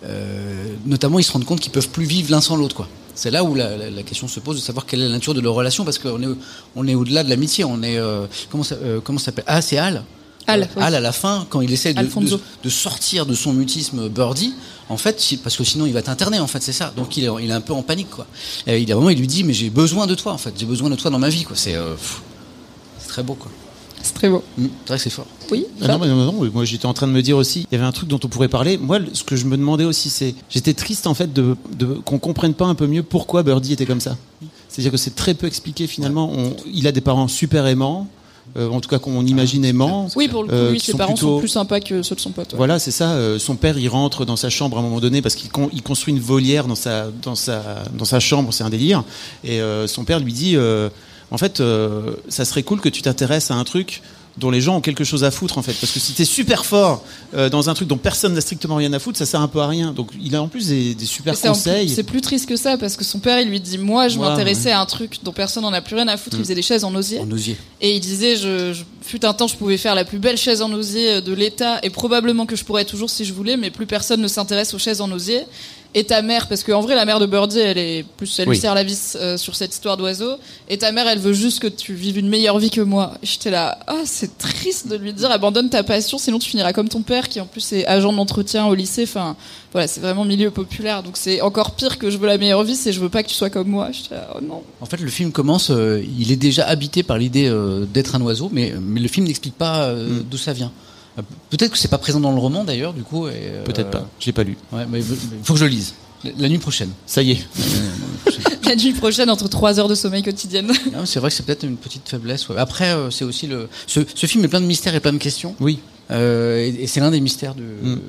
euh, notamment ils se rendent compte qu'ils peuvent plus vivre l'un sans l'autre, quoi. C'est là où la, la- la question se pose de savoir quelle est la nature de leur relation, parce qu'on est on est au-delà de l'amitié. On est euh, comment ça comment ça s'appelle? Ah, c'est Al. Al, oui. Al à la fin, quand il essaie de, de, de sortir de son mutisme Birdie, en fait, parce que sinon il va t'interner, en fait, c'est ça. Donc il est, il est un peu en panique, quoi. Et il, à un moment, il lui dit, mais j'ai besoin de toi, en fait. J'ai besoin de toi dans ma vie, quoi. C'est euh, c'est très beau, quoi. C'est très beau. Mm, c'est vrai que c'est fort. Oui. Ah non, mais non, non, moi j'étais en train de me dire aussi, il y avait un truc dont on pourrait parler. Moi, ce que je me demandais aussi, c'est, j'étais triste en fait de, de qu'on comprenne pas un peu mieux pourquoi Birdie était comme ça. C'est-à-dire que c'est très peu expliqué finalement. On- il a des parents super aimants, euh, en tout cas qu'on imagine aimants. Oui, pour le coup, Euh, lui, ses sont parents plutôt- sont plus sympas que ceux de son pote. ouais. Voilà, c'est ça. euh, son père, il rentre dans sa chambre à un moment donné parce qu'il con- il construit une volière dans sa, dans sa, dans sa chambre. C'est un délire. Et euh, son père lui dit, euh, en fait, euh, ça serait cool que tu t'intéresses à un truc dont les gens ont quelque chose à foutre en fait parce que si t'es super fort euh, dans un truc dont personne n'a strictement rien à foutre ça sert un peu à rien donc il a en plus des, des super conseils C'est plus triste que ça parce que son père, il lui dit Moi, je m'intéressais ouais. à un truc dont personne n'en a plus rien à foutre. Mm. Il faisait des chaises en osier. En osier. Et il disait je, je- Fut un temps, je pouvais faire la plus belle chaise en osier de l'État et probablement que je pourrais toujours si je voulais, mais plus personne ne s'intéresse aux chaises en osier. Et ta mère, parce qu'en vrai, la mère de Birdie, elle est plus, elle Oui. lui serre la vis euh, sur cette histoire d'oiseau. Et ta mère, elle veut juste que tu vives une meilleure vie que moi. Et J'étais là, ah, c'est triste de lui dire abandonne ta passion, sinon tu finiras comme ton père, qui en plus est agent d'entretien au lycée. Enfin, voilà, c'est vraiment milieu populaire. Donc c'est encore pire que je veux la meilleure vie, c'est je veux pas que tu sois comme moi. J'étais là, oh non. En fait, le film commence, euh, il est déjà habité par l'idée euh, d'être un oiseau, mais, mais le film n'explique pas euh, Mm. d'où ça vient. Euh, Peut-être que c'est pas présent dans le roman d'ailleurs, du coup. et, euh, peut-être pas je l'ai pas lu Ouais, mais faut que je le lise. La- La nuit prochaine. ça y est La nuit prochaine, entre 3 heures de sommeil quotidienne. Non, c'est vrai que c'est peut-être une petite faiblesse. ouais. Après, euh, c'est aussi le. Ce, ce film est plein de mystères et plein de questions. oui Euh, et et c'est l'un des mystères de. Mm.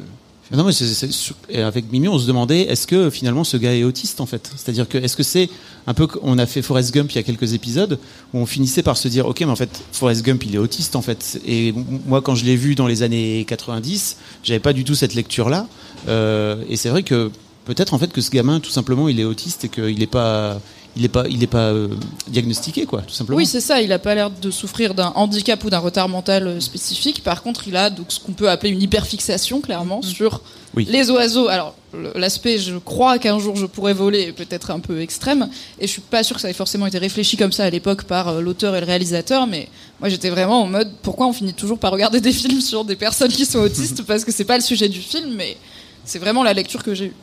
Non, mais avec Mimi, on se demandait est-ce que finalement ce gars est autiste en fait? C'est-à-dire que est-ce que c'est un peu on a fait Forrest Gump il y a quelques épisodes où on finissait par se dire ok mais en fait Forrest Gump il est autiste en fait. Et moi quand je l'ai vu dans les années 90 j'avais pas du tout cette lecture là et c'est vrai que peut-être en fait que ce gamin tout simplement il est autiste et qu'il est pas il est pas il est pas euh, diagnostiqué quoi tout simplement. Oui, c'est ça. Il a pas l'air de souffrir d'un handicap ou d'un retard mental euh, spécifique. Par contre, il a donc ce qu'on peut appeler une hyperfixation, clairement, sur Oui. les oiseaux. Alors, l'aspect, je crois qu'un jour je pourrais voler, est peut-être un peu extrême. Et je suis pas sûr que ça ait forcément été réfléchi comme ça à l'époque par euh, l'auteur et le réalisateur. Mais moi, j'étais vraiment en mode, pourquoi on finit toujours par regarder des films sur des personnes qui sont autistes? Parce que c'est pas le sujet du film, mais c'est vraiment la lecture que j'ai eue.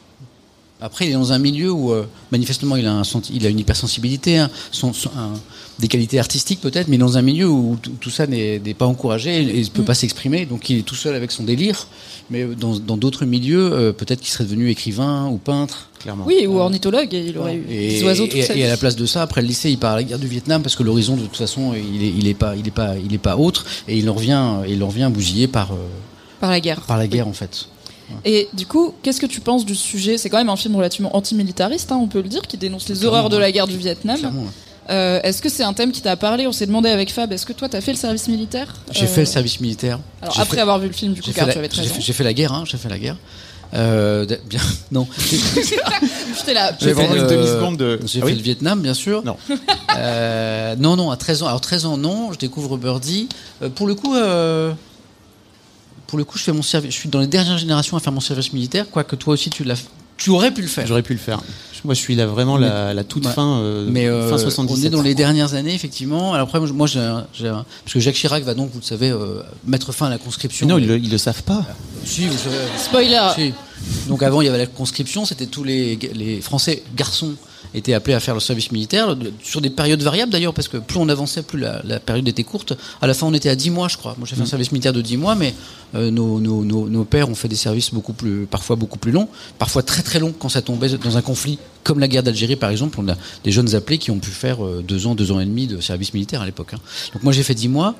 Après, il est dans un milieu où euh, manifestement il a, un senti- il a une hypersensibilité, hein, son- son- un- des qualités artistiques peut-être, mais dans un milieu où tout, ça n'est n'est pas encouragé et il ne peut pas s'exprimer, donc il est tout seul avec son délire. Mais dans dans d'autres milieux, euh, peut-être qu'il serait devenu écrivain ou peintre. clairement. Oui, ou ornithologue, et il aurait eu Et, des oiseaux et- à la place de ça, après le lycée, il part à la guerre du Vietnam parce que l'horizon de toute façon, il est, il est pas, il est pas, il est pas autre, et il en revient, il en revient bousillé par euh, Par la guerre. par la guerre en fait. Et du coup, qu'est-ce que tu penses du sujet? C'est quand même un film relativement antimilitariste, hein, on peut le dire, qui dénonce les horreurs de la guerre du Vietnam. Clairement. Euh, est-ce que c'est un thème qui t'a parlé? On s'est demandé avec Fab, est-ce que toi t'as fait le service militaire? J'ai Euh, fait le service militaire. Alors J'ai après fait- avoir vu le film, du coup, car fait, tu avais la, 13 j'ai ans. fait- j'ai fait la guerre, hein, j'ai fait la guerre. Euh, bien, non. J'étais là. J'ai fait une le- demi-seconde de- J'ai Ah fait le Vietnam, bien sûr. Non. Euh, non, non, à 13 ans. Alors 13 ans, non. Je découvre Birdie. Euh, pour le coup, euh, pour le coup, je fais mon service. Je suis dans les dernières générations à faire mon service militaire. Quoique toi aussi, tu l'as. Tu aurais pu le faire. J'aurais pu le faire. Moi je suis là vraiment la, la toute Ouais. fin euh, Mais euh, fin 77. on est dans les dernières années, effectivement. Alors après, moi, j'ai, parce que Jacques Chirac va donc, vous le savez, euh, mettre fin à la conscription. Mais non, Et- ils le, ils le savent pas. Si, vous savez. Spoiler Si. Donc avant, il y avait la conscription, c'était tous les, les Français garçons étaient appelés à faire le service militaire, sur des périodes variables d'ailleurs, parce que plus on avançait, plus la, la période était courte. À la fin, on était à 10 mois, je crois. Moi, j'ai fait un service militaire de 10 mois, mais euh, nos, nos, nos, nos pères ont fait des services beaucoup plus, parfois beaucoup plus longs, parfois très très longs quand ça tombait dans un conflit, comme la guerre d'Algérie par exemple. On a des jeunes appelés qui ont pu faire euh, deux ans, deux ans et demi de service militaire à l'époque. hein. Donc moi, j'ai fait 10 mois.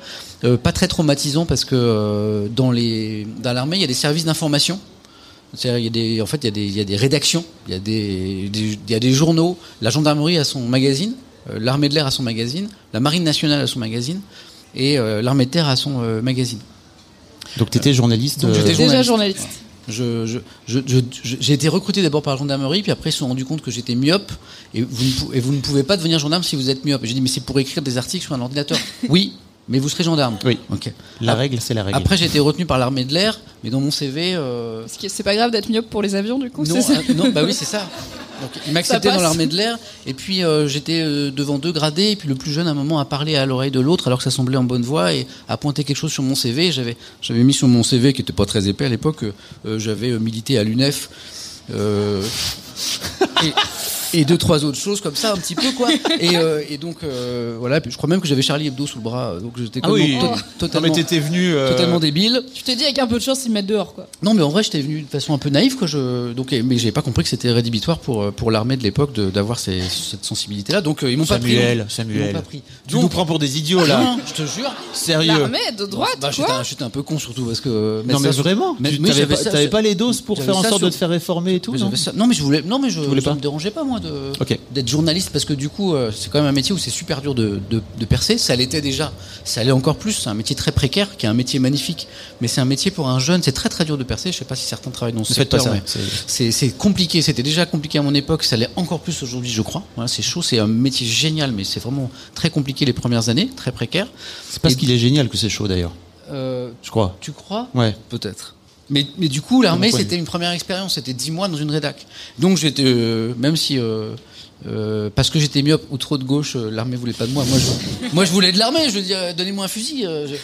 Euh, pas très traumatisant parce que euh, dans l'armée, il y a des services d'information. C'est-à-dire, il y a des, en fait, il y a des, il y a des rédactions, il y a des, des- il y a des journaux. La gendarmerie a son magazine, euh, l'armée de l'air a son magazine, la marine nationale a son magazine, et euh, l'armée de terre a son euh, magazine. Donc tu étais journaliste. Donc, euh, j'étais Déjà journaliste. journaliste. Je, je- je- je- je- j'ai été recruté d'abord par la gendarmerie, puis après ils se sont rendus compte que j'étais myope et vous, ne, pou- et vous ne pouvez pas devenir gendarme si vous êtes myope. Et J'ai dit mais c'est pour écrire des articles sur un ordinateur. oui, mais vous serez gendarme. Oui. Ok. La règle, c'est la règle. Après j'ai été retenu par l'armée de l'air, mais dans mon CV. euh, Ce qui est- C'est pas grave d'être myope pour les avions, du coup non, ça euh, non, bah oui, c'est ça. Donc, il m'acceptait Ça dans l'armée de l'air, et puis euh, j'étais euh, devant deux gradés, et puis le plus jeune, à un moment, a parlé à l'oreille de l'autre, alors que ça semblait en bonne voie, et a pointé quelque chose sur mon CV. J'avais, j'avais mis sur mon CV, qui était pas très épais à l'époque, j'avais euh, milité à l'UNEF. euh, et, et deux trois autres choses comme ça un petit peu quoi et, euh, et donc euh, voilà puis je crois même que j'avais Charlie Hebdo sous le bras euh, donc j'étais Ah oui. complètement- to- Non, totalement mais t'étais venu. euh, totalement débile Tu t'es dit avec un peu de chance, ils me mettent dehors, quoi. non, mais en vrai, j'étais venu de façon un peu naïve, quoi. Je, donc, mais j'ai pas compris que c'était rédhibitoire pour pour l'armée de l'époque d'avoir cette sensibilité-là. Donc, euh, ils m'ont pas pris. Samuel, Ils m'ont Samuel. pas pris. Tu Donc- nous prends pour des idiots là. Non, je te jure. Sérieux. L'armée de droite, Bah, j'étais, quoi un, j'étais un peu con surtout parce que. Non mais ça- vraiment. Mais- tu t'avais j'avais pas, les doses pour j'avais faire en sorte sur- de te faire réformer et tout. Mais non j'avais ça- Non, mais je voulais. Non, mais je. voulais pas me dérangeait pas moi d'être journaliste parce que du coup, euh, c'est quand même un métier où c'est super dur de, de, de percer. Ça l'était déjà. Ça l'est encore plus. C'est un métier très précaire, qui est un métier magnifique, mais c'est un métier pour un jeune. C'est très très dur de percer. Je sais pas si certains travaillent dans ce pas secteur, ça. mais c'est- compliqué. C'était déjà compliqué à mon époque. Ça l'est encore plus aujourd'hui, je crois. Voilà, c'est chaud. C'est un métier génial, mais c'est vraiment très compliqué les premières années, très précaire. C'est parce qu'il est génial que c'est chaud d'ailleurs. Euh, Je crois. tu crois? Ouais. Peut-être. Mais, mais du coup, l'armée, c'était une première expérience. C'était dix mois dans une rédac. Donc, j'étais, euh, même si, euh, euh, parce que j'étais myope ou trop de gauche, euh, l'armée voulait pas de moi. Moi, je, moi, je voulais de l'armée. Je veux dire, donnez-moi un fusil. j'ai-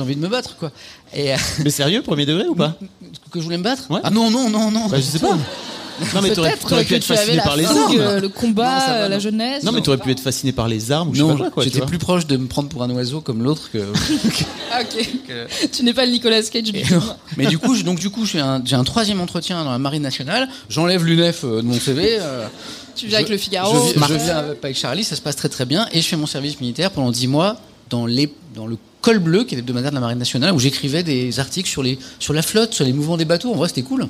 envie de me battre, quoi. Et euh, Mais sérieux, premier degré ou pas? Que je voulais me battre? Ouais. Ah non, non, non, non. Bah, je sais pas. Non mais t'aurais t'aurais pu être fasciné par les armes. le combat, Non, ça va, la jeunesse. Non mais t'aurais pu être fasciné par les armes Non, j'étais plus proche de me prendre pour un oiseau comme l'autre que. Ah, ok. tu n'es pas le Nicolas Cage du. Mais du coup, donc du coup, j'ai un, j'ai un troisième entretien dans la marine nationale. J'enlève l'UNEF euh, de mon CV. euh, Tu viens avec le Figaro. Je, viens- je viens avec, avec Charlie, ça se passe très très bien. Et je fais mon service militaire pendant 10 mois dans, les, dans le col bleu, qui est l'hebdomadaire de la marine nationale, où j'écrivais des articles sur, les, sur la flotte, sur les mouvements des bateaux. En vrai, c'était cool.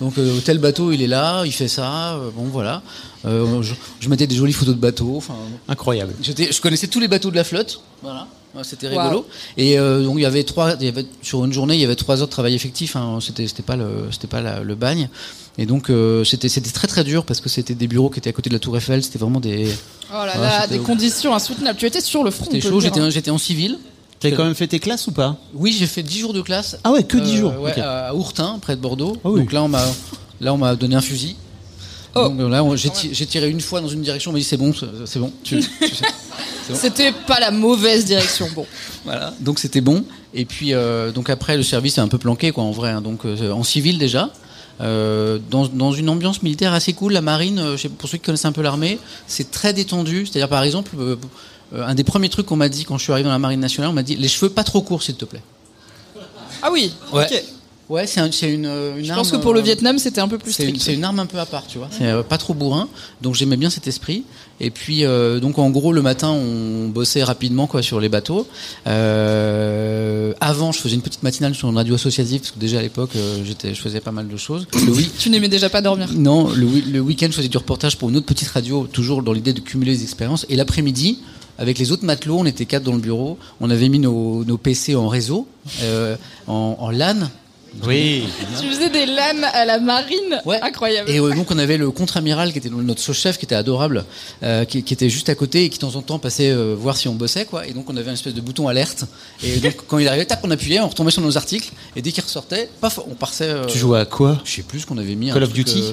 Donc, euh, tel bateau, il est là, il fait ça. euh, bon, voilà. Euh, je, je mettais des jolies photos de bateaux. Incroyable. Je connaissais tous les bateaux de la flotte, voilà. C'était Wow. rigolo. Et euh, donc il y avait trois, il y avait sur une journée, il y avait trois heures de travail effectif. Hein. C'était, c'était pas le, c'était pas la- le bagne. Et donc euh, c'était, c'était très très dur parce que c'était des bureaux qui étaient à côté de la Tour Eiffel. C'était vraiment des, Oh là là, des conditions insoutenables. Tu étais sur le front. c'était chaud. J'étais, hein. j'étais en civil. T'as quand même fait tes classes ou pas? Oui, j'ai fait 10 jours de classe. Ah ouais, que 10 Euh, jours. ouais, à Ourtin, près de Bordeaux. Ah oui. Donc là on m'a, là on m'a donné un fusil. Oh. Donc là on- j'ai, ti- j'ai tiré une fois dans une direction, on m'a dit c'est bon, c'est, bon. Tu, tu sais. C'était pas la mauvaise direction. Bon. Voilà, donc c'était bon. Et puis euh, donc après le service est un peu planqué quoi en vrai. hein. Donc euh, en civil déjà, euh, dans, dans une ambiance militaire assez cool. La marine, euh, pour ceux qui connaissent un peu l'armée, c'est très détendu. C'est-à-dire par exemple, euh, euh, un des premiers trucs qu'on m'a dit quand je suis arrivé dans la marine nationale, on m'a dit les cheveux pas trop courts s'il te plaît. Ah oui. Ouais. ok. Ouais, c'est un- c'est une, euh, une Je arme. pense que pour le euh, Vietnam, c'était un peu plus c'est une, strict. c'est une arme un peu à part, tu vois. C'est euh, pas trop bourrin, donc j'aimais bien cet esprit. Et puis, euh, donc en gros, le matin, on bossait rapidement quoi sur les bateaux. Euh, avant, je faisais une petite matinale sur une radio associative parce que déjà à l'époque, euh, j'étais, je faisais pas mal de choses. Le Tu n'aimais déjà pas dormir. non, le, le week-end, je faisais du reportage pour une autre petite radio, toujours dans l'idée de cumuler les expériences. Et l'après-midi, avec les autres matelots, on était quatre dans le bureau. On avait mis nos, nos PC en réseau, euh, en, en LAN. Oui. Tu faisais des LAN à la marine. Ouais. Incroyable. Et euh, donc on avait le contre-amiral qui était notre sous-chef, qui était adorable, euh, qui, qui était juste à côté et qui de temps en temps passait euh, voir si on bossait quoi. Et donc on avait une espèce de bouton alerte. Et donc quand il arrivait, tac, on appuyait, on retombait sur nos articles. Et dès qu'il ressortait, paf, on partait. euh, Tu jouais à quoi? Je sais plus ce qu'on avait mis. un Call of truc, Duty? euh,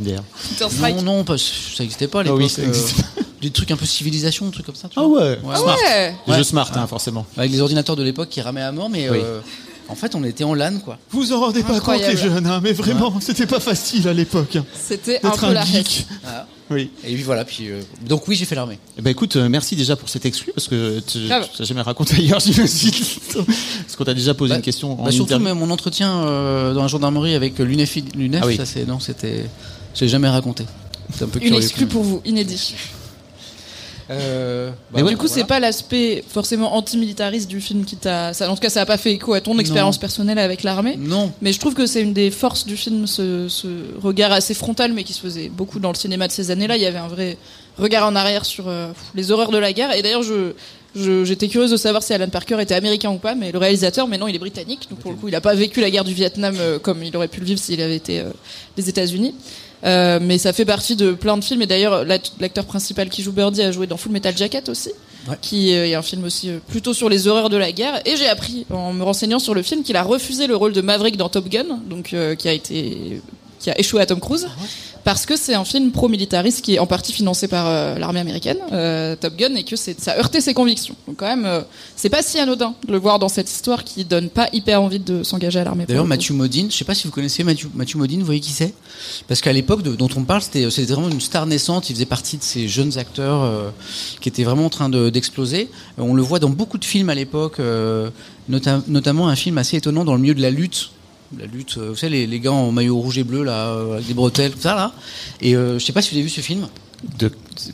D'ailleurs. Counter-Strike. Non, non, pas- ça n'existait pas à Ah l'époque. oui, ça euh, existait des trucs un peu civilisation, des trucs comme ça. Tu Ah vois. ouais. Ah Smart. ouais. Des Ouais. jeux smart, hein, forcément. Avec les ordinateurs de l'époque qui ramaient à mort, mais Oui. euh, en fait on était en LAN quoi. Vous en rendez pas compte, les jeunes, hein, mais vraiment, c'était pas facile à l'époque. hein, C'était un peu la fête. Voilà. Oui. Et puis voilà, puis euh, donc oui j'ai fait l'armée. Eh ben écoute, euh, merci déjà pour cet exclu parce que tu n'as jamais raconté ailleurs, j'imagine. parce qu'on t'a déjà posé Bah, une question en Bah, surtout interview. mais mon entretien euh, dans la gendarmerie avec l'UNEF, l'UNEF Ah oui. ça c'est non c'était, j'ai jamais raconté. C'est un peu Une curieux. exclue pour vous, inédit. Euh, bah, Mais ouais, du coup, voilà. c'est pas l'aspect forcément antimilitariste du film qui t'a. En tout cas, ça a pas fait écho à ton expérience personnelle avec l'armée. Non. Mais je trouve que c'est une des forces du film, ce, ce regard assez frontal, mais qui se faisait beaucoup dans le cinéma de ces années-là. Il y avait un vrai regard en arrière sur euh, les horreurs de la guerre. Et d'ailleurs, je, Je- J'étais curieuse de savoir si Alan Parker était américain ou pas, mais le réalisateur, mais non, il est britannique. Donc pour le coup, il n'a pas vécu la guerre du Vietnam euh, comme il aurait pu le vivre s'il avait été euh, des États-Unis. Euh, mais ça fait partie de plein de films. Et d'ailleurs, l'act- l'acteur principal qui joue Birdie a joué dans Full Metal Jacket aussi, Ouais. qui euh, est un film aussi euh, plutôt sur les horreurs de la guerre. Et j'ai appris en me renseignant sur le film qu'il a refusé le rôle de Maverick dans Top Gun, donc euh, qui a été qui a échoué à Tom Cruise. Parce que c'est un film pro-militariste qui est en partie financé par euh, l'armée américaine, euh, Top Gun, et que ça heurtait ses convictions. Donc quand même, euh, c'est pas si anodin de le voir dans cette histoire qui donne pas hyper envie de s'engager à l'armée. D'ailleurs. Matthew Modine, je sais pas si vous connaissez Matthew, Matthew Modine, vous voyez qui c'est? Parce qu'à l'époque dont on parle, c'était c'était vraiment une star naissante. Il faisait partie de ces jeunes acteurs euh, qui étaient vraiment en train de- d'exploser. Euh, on le voit dans beaucoup de films à l'époque, euh, nota- notamment un film assez étonnant dans le milieu de la lutte. La lutte, euh, vous savez, les, gars en maillot rouge et bleu, là, euh, avec des bretelles, tout ça, là. Et euh, je sais pas si vous avez vu ce film.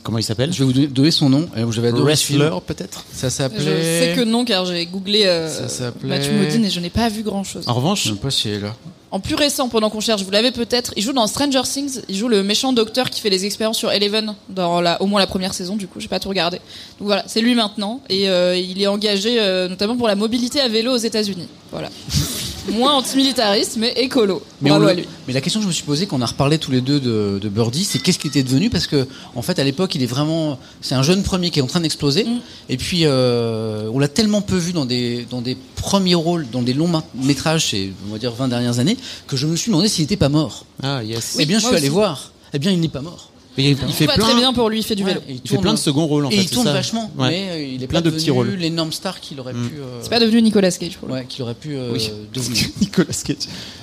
Comment il s'appelle Je vais vous donner- son nom. Film. Wrestler peut-être Ça Je s'appelait. sais que non, car j'ai googlé euh, Ça s'appelait- Matthew Modine et je n'ai pas vu grand chose. En Je revanche, sais pas si elle est là. En plus récent, pendant qu'on cherche, vous l'avez peut-être, il joue dans Stranger Things, il joue le méchant docteur qui fait les expériences sur Eleven, dans la, au moins la première saison, du coup, j'ai pas tout regardé. Donc voilà, c'est lui maintenant, et euh, il est engagé euh, notamment pour la mobilité à vélo aux États-Unis. Voilà. Moins antimilitariste, mais écolo. Mais, Bravo on le- à lui. mais la question que je me suis posée, qu'on a reparlé tous les deux de, de Birdie, c'est qu'est-ce qui était devenu Parce que, en fait, à l'époque, il est vraiment. C'est un jeune premier qui est en train d'exploser. Mm. Et puis, euh, on l'a tellement peu vu dans des, dans des premiers rôles, dans des longs métrages, ces, on va dire, 20 dernières années, que je me suis demandé s'il n'était pas mort. ah yes. eh bien, je suis allé aussi. voir. Eh bien, il n'est pas mort. Mais il, il Il fait va plein, très bien pour lui, il fait du vélo. Ouais, il fait plein de seconds rôles en et fait. il tourne ça. vachement, Ouais. mais euh, il est Plein pas de petits rôles. l'énorme star qu'il aurait Mm. pu. euh, C'est pas devenu Nicolas Cage pour le ouais, qu'il aurait pu euh, Oui. devenir. Nicolas Cage.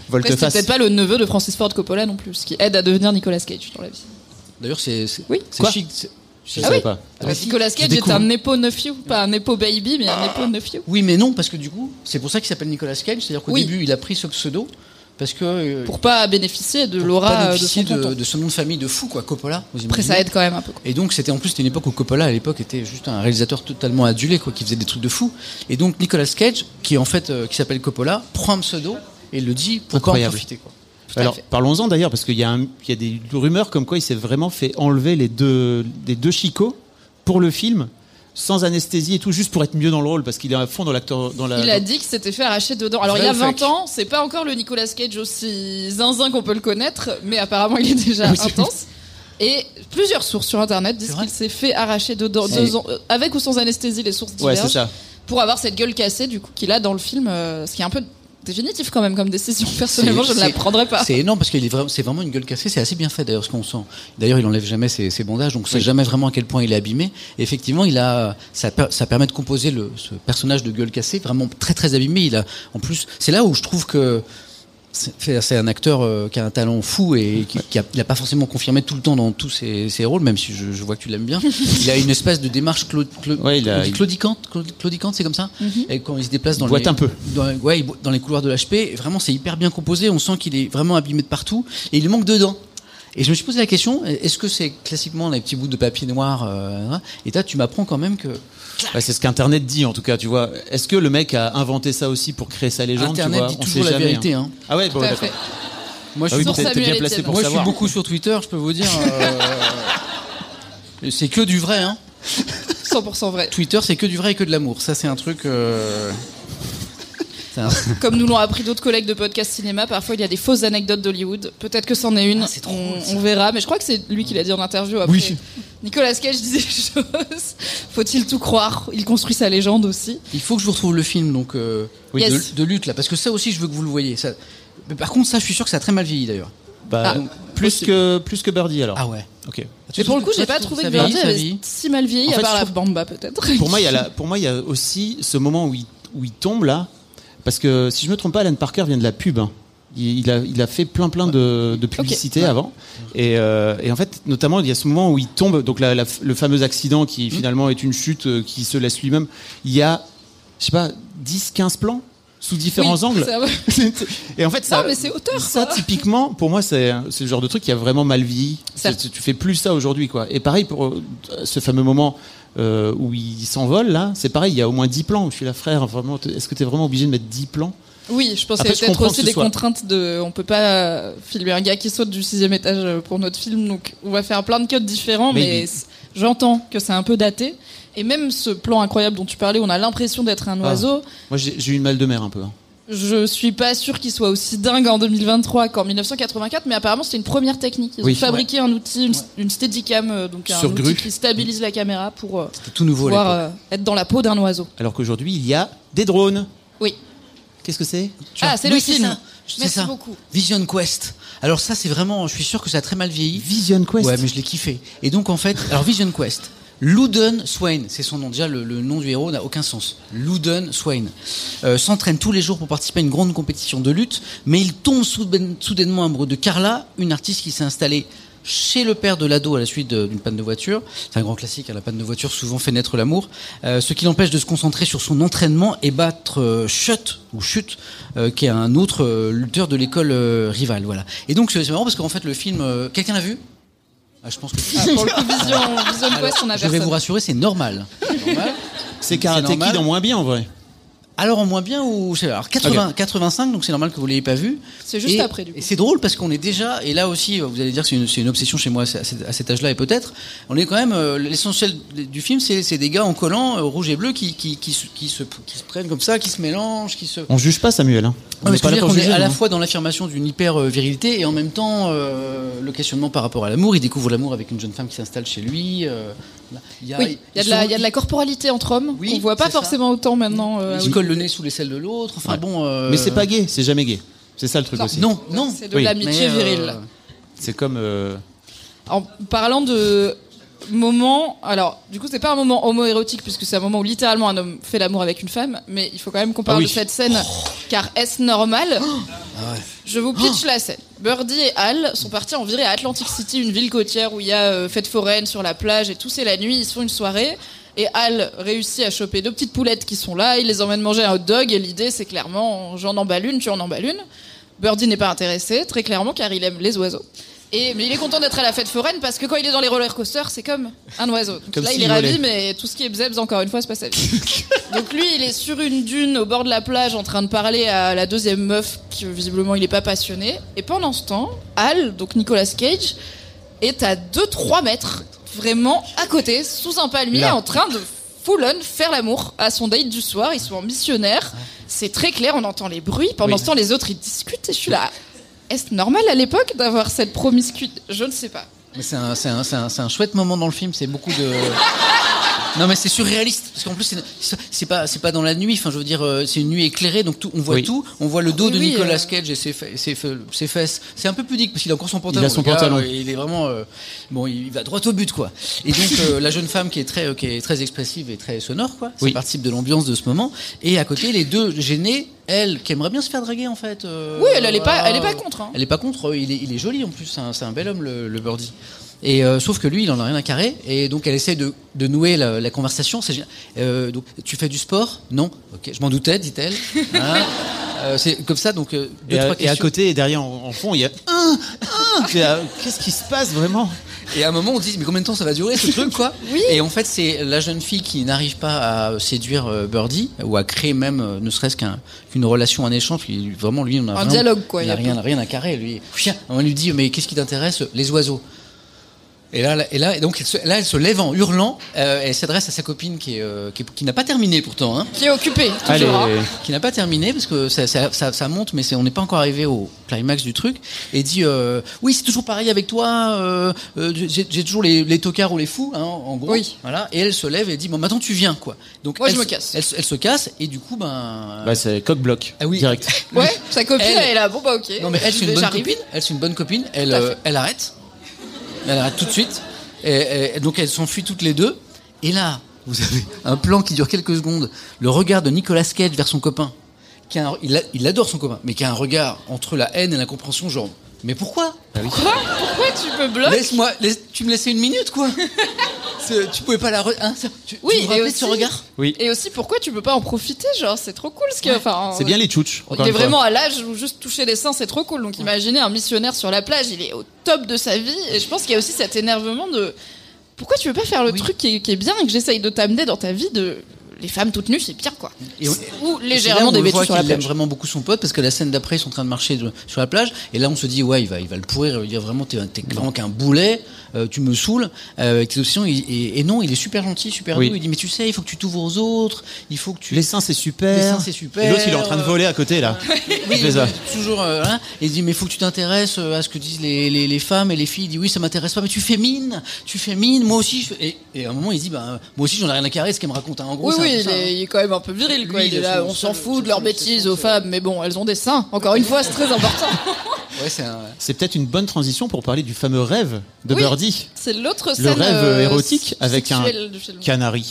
Après, c'est peut-être pas le neveu de Francis Ford Coppola non plus, ce qui aide à devenir Nicolas Cage dans la vie. D'ailleurs, c'est Oui. chic. Je Ah savais oui. pas. Parce que Nicolas Cage est un Nepo nephew, pas un Nepo baby, mais un Nepo nephew. Oui, mais non, parce que du coup, c'est pour ça qu'il s'appelle Nicolas Cage. C'est-à-dire qu'au Oui. début, il a pris ce pseudo parce que euh, Pour pas bénéficier de l'aura euh, de bénéficier son de, de ce nom de famille de fou, quoi, Coppola. vous Après, ça aide quand même un peu. quoi. Et donc, c'était en plus c'était une époque où Coppola, à l'époque, était juste un réalisateur totalement adulé, quoi, qui faisait des trucs de fou. Et donc, Nicolas Cage, qui en fait, euh, qui s'appelle Coppola, prend un pseudo et le dit pour en profiter, quoi. Alors parlons-en d'ailleurs parce qu'il y, a y des rumeurs comme quoi il s'est vraiment fait enlever les deux, les deux chicots pour le film sans anesthésie et tout juste pour être mieux dans le rôle parce qu'il est à fond dans l'acteur dans la. Il a dit qu'il s'était fait arracher dedans. Alors, Vrai il y a ou 20 fake ans, c'est pas encore le Nicolas Cage aussi zinzin qu'on peut le connaître, mais apparemment, il est déjà intense. Et plusieurs sources sur internet disent qu'il s'est fait arracher dedans, deux ans- euh, avec ou sans anesthésie, les sources Ouais divergent, c'est ça. pour avoir cette gueule cassée du coup qu'il a dans le film, euh, ce qui est un peu définitif quand même comme décision. Personnellement, je ne la prendrais pas. C'est énorme parce qu'il est vraiment, c'est vraiment une gueule cassée. C'est assez bien fait d'ailleurs ce qu'on sent. D'ailleurs, il enlève jamais ses, ses bandages, donc on sait jamais vraiment à quel point il est abîmé. Et effectivement, il a, ça permet de composer le, ce personnage de gueule cassée vraiment très très abîmé. Il a, en plus, c'est là où je trouve que c'est c'est un acteur euh, qui a un talent fou et qui, qui a, il a pas forcément confirmé tout le temps dans tous ses, ses rôles, même si je, je vois que tu l'aimes bien. il a une espèce de démarche Ouais, il a- il- claudicante, clau- claudicante, c'est comme ça. Et quand il se déplace dans les, un peu. dans, ouais, il bo- dans les couloirs de l'HP, vraiment c'est hyper bien composé. On sent qu'il est vraiment abîmé de partout et il manque deux dents. Et je me suis posé la question est-ce que c'est classiquement les petits bouts de papier noir euh, hein Et là, tu m'apprends quand même que Ouais, c'est ce qu'Internet dit en tout cas, tu vois. Est-ce que le mec a inventé ça aussi pour créer sa légende Internet tu vois dit On toujours sait la jamais, vérité. hein. Hein. Ah ouais, bon, Tout à d'accord. fait. Moi, je Ah oui, suis, Sur t'es- t'es Samuel bien placé Etienne. pour moi, je suis beaucoup sur Twitter. Je peux vous dire, euh, c'est que du vrai. Hein. 100% vrai. Twitter, c'est que du vrai et que de l'amour. Ça, c'est un truc. euh, c'est un- Comme nous l'ont appris d'autres collègues de podcast cinéma, parfois il y a des fausses anecdotes d'Hollywood. Peut-être que c'en est une. Ah, c'est trop on, on verra. Mais je crois que c'est lui qui l'a dit en interview après. Oui. Nicolas Cage disait des choses. Faut-il tout croire? Il construit sa légende aussi. Il faut que je vous retrouve le film donc euh, Oui. de, Yes. de lutte là, parce que ça aussi, je veux que vous le voyez. Ça... Mais par contre, ça, je suis sûr que ça a très mal vieilli d'ailleurs. Bah, Ah. plus que plus que Birdie alors. Ah ouais. Ok. Mais pour le coup, j'ai pas trouvé que Birdie avait si mal vieilli, En à part la bamba peut-être. Pour moi, il y a la, pour moi, il y a aussi ce moment où il, où il tombe là, parce que si je me trompe pas, Alan Parker vient de la pub. hein. Il, a, il a fait plein plein de, de publicités avant, et, euh, et en fait, notamment, il y a ce moment où il tombe, donc la- la- le fameux accident qui finalement est une chute euh, qui se laisse lui-même. Il y a, je sais pas, 10, 15 plans sous différents Oui, angles. ça va. et en fait, ça, Non, mais c'est auteur, ça typiquement, pour moi, c'est le genre de truc qui a vraiment mal vieilli. Tu fais plus ça aujourd'hui, quoi. Et pareil pour euh, ce fameux moment euh, où il s'envole là, c'est pareil. Il y a au moins 10 plans où je suis là, frère. Vraiment, est-ce que tu es vraiment obligé de mettre 10 plans Oui, je pense qu'il y a peut-être aussi des soit- contraintes de. On peut pas euh, filmer un gars qui saute du sixième étage euh, pour notre film, donc on va faire plein de cuts différents, Mais j'entends que c'est un peu daté. Et même ce plan incroyable dont tu parlais, on a l'impression d'être un oiseau. Moi, j'ai eu une mal de mer un peu. hein. Je suis pas sûr qu'il soit aussi dingue en 2023 qu'en 1984, mais apparemment c'était une première technique. Ils Oui. ont fabriqué un outil, une, une Steadicam, euh, donc un outil qui stabilise la caméra pour tout nouveau pouvoir être dans la peau d'un oiseau. Alors qu'aujourd'hui, il y a des drones. Oui. Qu'est-ce que c'est Ah, c'est le film. Merci ça. beaucoup. Vision Quest. Alors ça, c'est vraiment, je suis sûr que ça a très mal vieilli. Vision Quest. Ouais, mais je l'ai kiffé. Et donc en fait, alors Vision Quest, Loudon Swain, c'est son nom. Déjà, le, le nom du héros n'a aucun sens. Loudon Swain euh, s'entraîne tous les jours pour participer à une grande compétition de lutte, mais il tombe soudain- soudainement amoureux de Carla, une artiste qui s'est installée chez le père de l'ado à la suite d'une panne de voiture. C'est un grand classique, hein, la panne de voiture souvent fait naître l'amour. Euh, ce qui l'empêche de se concentrer sur son entraînement et battre euh, Chut, ou Chut, euh, qui est un autre euh, lutteur de l'école euh, rivale. Voilà. Et donc c'est marrant parce qu'en fait le film, euh, quelqu'un l'a vu? Ah, Je pense que Ah, pour le coup, Vision, Vision Quest, on a je vais personne. vous rassurer, c'est normal. C'est normal. C'est Karate. Kid en moins bien en vrai. Alors en moins bien ou alors 80, 85 donc c'est normal que vous l'ayez pas vu. C'est juste Et- après, du coup. Et c'est drôle parce qu'on est déjà et là aussi vous allez dire que c'est une, obsession chez moi à cet, à cet âge-là et peut-être on est quand même euh, l'essentiel du film c'est des gars en collant euh, rouge et bleu qui qui, qui, se, qui se qui se prennent comme ça, qui se mélangent, qui se On juge pas Samuel. Hein. Non, veux dire, pour qu'on est à la non. fois dans l'affirmation d'une hyper euh, virilité et en même temps euh, le questionnement par rapport à l'amour. Il découvre l'amour avec une jeune femme qui s'installe chez lui. Euh, il y a, Oui, il y, a de la- il y a de la corporalité entre hommes Oui, qu'on voit pas ça. forcément autant maintenant. euh, Il à se colle le nez sous les selles de l'autre. Enfin Ouais. bon. euh, Mais c'est pas gay, c'est jamais gay. C'est ça le truc Non. aussi. Non, non. C'est de Oui. l'amitié euh, virile. C'est comme. euh, En parlant de moment, alors du coup c'est pas un moment homoérotique puisque c'est un moment où littéralement un homme fait l'amour avec une femme, mais il faut quand même qu'on parle Ah oui. de cette scène car est-ce normal? Ah Je vous pitch la scène. Birdie et Al sont partis en virée à Atlantic City, une ville côtière où il y a euh, fête foraine sur la plage et tout. C'est la nuit, ils se font une soirée. Et Al réussit à choper deux petites poulettes qui sont là. Il les emmène manger un hot dog. Et l'idée, c'est clairement, j'en emballe une, tu en emballes une. Birdie n'est pas intéressé, très clairement, car il aime les oiseaux. Et, mais il est content d'être à la fête foraine parce que quand il est dans les roller coasters, c'est comme un oiseau. Donc Comme là, il est ravi, mais tout ce qui est bzebs, encore une fois, c'est pas sa vie. Donc lui, il est sur une dune au bord de la plage en train de parler à la deuxième meuf qui visiblement il est pas passionné. Et pendant ce temps, Al, donc Nicolas Cage, est à 2-3 mètres, vraiment à côté, sous un palmier, Là. en train de full on faire l'amour à son date du soir. Ils sont en missionnaire. C'est très clair, on entend les bruits. Pendant Oui. ce temps, les autres ils discutent et je suis là. Est-ce normal à l'époque d'avoir cette promiscuité? Je ne sais pas. C'est un chouette moment dans le film. C'est beaucoup de. Non mais c'est surréaliste parce qu'en plus c'est- pas c'est pas dans la nuit. Enfin je veux dire euh, c'est une nuit éclairée donc tout, on voit Oui. tout. On voit le dos Oui, de oui, Nicolas euh. Cage et ses, ses, ses fesses. C'est un peu pudique parce qu'il a encore son pantalon. Il a son pantalon. euh, il est vraiment euh, bon il va droit au but quoi. Et donc euh, la jeune femme qui est très euh, qui est très expressive et très sonore quoi. Ça participe de l'ambiance de ce moment. Et à côté les deux gênés elle qui aimerait bien se faire draguer en fait. euh, Oui, elle, elle est pas, elle est pas contre. hein. Elle est pas contre, il est, il est joli en plus, c'est un, c'est un bel homme le, le birdie. Et euh, sauf que lui, il en a rien à carrer, et donc elle essaie de, de nouer la, la conversation. Euh, donc, tu fais du sport? Non. Ok, je m'en doutais, dit-elle. Hein? Euh, c'est comme ça, donc euh, deux Et, à, et côté et derrière en, en fond, il y a un, Qu'est-ce qui se passe vraiment? Et à un moment, on se dit, mais combien de temps ça va durer ce truc, quoi? Oui. Et en fait, c'est la jeune fille qui n'arrive pas à séduire Birdie, ou à créer même, ne serait-ce qu'un- qu'une relation, un échange. Puis vraiment, lui, on a Un vraiment- dialogue, quoi, Il n'a a rien, rien à carrer, lui. On lui dit, mais qu'est-ce qui t'intéresse? Les oiseaux. Et là, et là, et donc, elle se, là, elle se lève en hurlant. euh, elle s'adresse à sa copine qui, est, euh, qui, est- qui n'a pas terminé pourtant. Hein, Qui est occupé, Allez, toujours. hein. qui n'a pas terminé parce que ça, ça, ça, ça monte, mais c'est- on n'est pas encore arrivé au climax du truc. Et dit euh, oui, c'est toujours pareil avec toi. euh, euh, j'ai j'ai toujours les, les tocards ou les fous, hein, en gros. Oui. Voilà. Et elle se lève et dit bon, maintenant tu viens quoi. Donc Moi, elle, je me se- casse. Elle, se- elle se casse et du coup ben. Bah, c'est coq bloc. Ah oui. Direct. Ouais, sa copine, Elle- elle, est là. Bon, bah, ok. Non mais elle c'est une bonne J'arrive. copine. Elle c'est une bonne copine. Elle, Tout à euh, fait. elle arrête. Elle arrête tout de suite. Et, et- donc elles s'enfuient toutes les deux. Et là, vous avez un plan qui dure quelques secondes. Le regard de Nicolas Cage vers son copain. Qui a un- il, a- il adore son copain, mais qui a un regard entre la haine et l'incompréhension, genre. Mais pourquoi? Quoi Pourquoi tu me bloques? Laisse-moi, laisse- tu me laissais une minute, quoi? Tu pouvais pas la. re- Hein, ça- tu, Oui, tu me et aussi- ce regard Oui. Et aussi, pourquoi tu peux pas en profiter Genre, c'est trop cool ce que. Enfin, C'est bien les tchouches. Il est vraiment à l'âge où juste toucher les seins, c'est trop cool. Donc imaginez un missionnaire sur la plage, il est au top de sa vie. Et je pense qu'il y a aussi cet énervement de pourquoi tu veux pas faire le Oui. truc qui est, qui est bien et que j'essaye de t'amener dans ta vie de les femmes toutes nues, c'est pire quoi. Et on- Ou légèrement dévêtues sur la qu'il aime plage. vraiment beaucoup son pote parce que la scène d'après ils sont en train de marcher de- sur la plage et là on se dit ouais il va il va le pourrir il va dire vraiment t'es vraiment qu'un boulet euh, tu me saoules euh, avec tes options et, et- et non il est super gentil super Oui. doux il dit mais tu sais il faut que tu t'ouvres aux autres il faut que tu Les seins, c'est super. Les seins, c'est super. Et l'autre, il est en train de voler à côté, là. oui, Il toujours euh, hein. et il dit mais il faut que tu t'intéresses à ce que disent les, les, les femmes et les filles il dit oui ça m'intéresse pas mais tu fais mine tu fais mine moi aussi je fais- et, et à un moment il dit bah moi aussi j'en ai rien à carrer ce qu'elle me raconte hein. en gros Oui, c'est un oui, il hein. est, il est quand même un peu viril, quoi. Lui, il il est a là, son on s'en fout de leurs bêtises aux femmes, mais bon, elles ont des seins. Encore une fois, c'est très important. ouais c'est un C'est peut-être une bonne transition pour parler du fameux rêve de Oui. Birdie. C'est l'autre Le scène rêve euh, érotique avec un canari.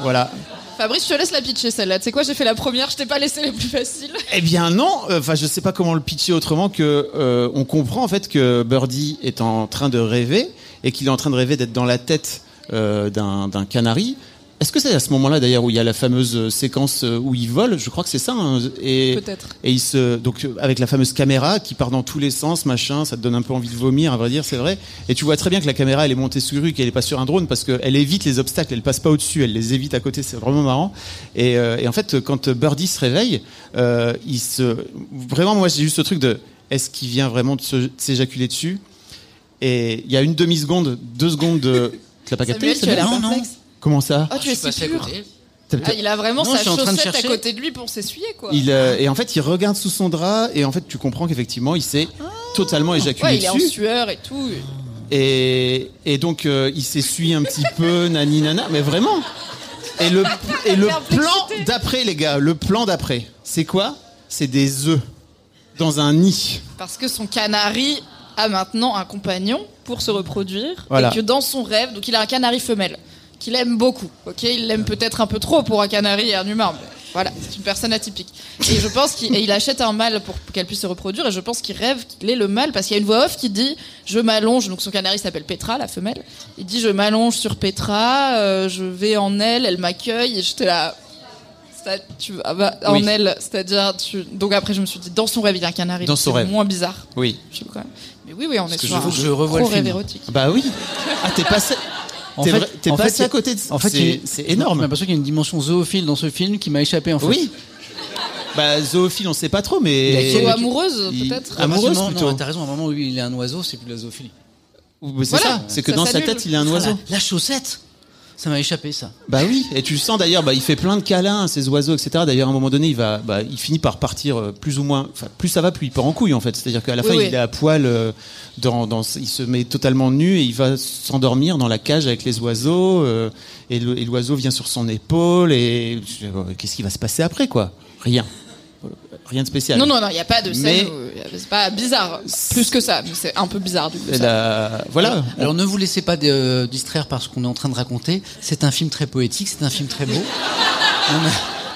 Voilà. Fabrice, je te laisse la pitcher celle-là. Tu sais quoi, j'ai fait la première, je t'ai pas laissé les plus faciles. Eh bien non, enfin je sais pas comment le pitcher autrement que euh, on comprend en fait que Birdie est en train de rêver et qu'il est en train de rêver d'être dans la tête euh, d'un d'un canari. Est-ce que c'est à ce moment-là d'ailleurs où il y a la fameuse euh, séquence euh, où il vole? Je crois que c'est ça. hein, et Peut-être. et il se donc euh, avec la fameuse caméra qui part dans tous les sens, machin, ça te donne un peu envie de vomir, à vrai dire, c'est vrai. Et tu vois très bien que la caméra elle est montée sur rue, qu'elle est pas sur un drone parce qu'elle évite les obstacles, elle passe pas au-dessus, elle les évite à côté, c'est vraiment marrant. Et, euh, et en fait, quand Birdie se réveille, euh, il se vraiment moi j'ai juste ce truc de est-ce qu'il vient vraiment de s'éjaculer dessus? Et il y a une demi seconde, deux secondes de tu l'as pas capté Samuel, tu as Non, non. Comment ça Ah, tu es si Ah, il a vraiment Non, sa chaussette à côté de lui pour s'essuyer, quoi. il, euh, et en fait, il regarde sous son drap et en fait, tu comprends qu'effectivement, il s'est totalement éjaculé Ouais, il est en sueur et tout. Et, et donc, euh, il s'essuie un petit peu, nani nana, mais vraiment. Et le, et le plan d'après, les gars, le plan d'après, c'est quoi? C'est des œufs dans un nid. Parce que son canari a maintenant un compagnon pour se reproduire. Voilà. Et que dans son rêve, donc il a un canari femelle, qu'il aime beaucoup. Ok, il l'aime peut-être un peu trop pour un canari et un humain. mais voilà, c'est une personne atypique. Et je pense qu'il et il achète un mâle pour qu'elle puisse se reproduire. Et je pense qu'il rêve qu'il est le mâle parce qu'il y a une voix off qui dit Je m'allonge. Donc son canari s'appelle Petra, la femelle. Il dit Je m'allonge sur Petra, euh, je vais en elle, elle m'accueille. Et j'étais là. Tu, ah bah, en Oui. elle, c'est-à-dire, tu... donc après je me suis dit, dans son rêve, il y a un canari, Dans son c'est rêve. moins bizarre. Oui. Je sais pas quand même. Mais oui, oui, on est sur je- un je revois le rêve film. érotique. Bah oui. Ah, t'es passé. En T'es fait- vrai- t'es en fait, passé il y a- à côté de En fait, c'est- il c'est J'ai énorme. l'impression qu'il y a une dimension zoophile dans ce film qui m'a échappé en fait. Oui. Bah, zoophile, on sait pas trop, Il mais. quel- Ou amoureuse, il- peut-être Ah, Amoureuse, non, plutôt. non, t'as raison, à un moment où il est un oiseau, c'est plus de la zoophilie. C'est Voilà, ça. C'est que ça dans sa tête, il est un oiseau. Ah, la chaussette Ça m'a échappé ça. Bah oui, et tu le sens d'ailleurs, bah, il fait plein de câlins à ces oiseaux, etc. D'ailleurs, à un moment donné, il va, bah, il finit par partir euh, plus ou moins, enfin, plus ça va, plus il part en couille en fait. C'est-à-dire qu'à la Oui, fin, oui. il est à poil, euh, dans, dans, il se met totalement nu et il va s'endormir dans la cage avec les oiseaux, euh, et l'oiseau vient sur son épaule et euh, qu'est-ce qui va se passer après quoi? Rien, rien de spécial. Non, non, non, il n'y a pas de scène. C'est pas bizarre. Plus que ça, c'est un peu bizarre du coup. Et ça. la- voilà. Alors ne vous laissez pas de- distraire par ce qu'on est en train de raconter. C'est un film très poétique, c'est un film très beau. non, mais-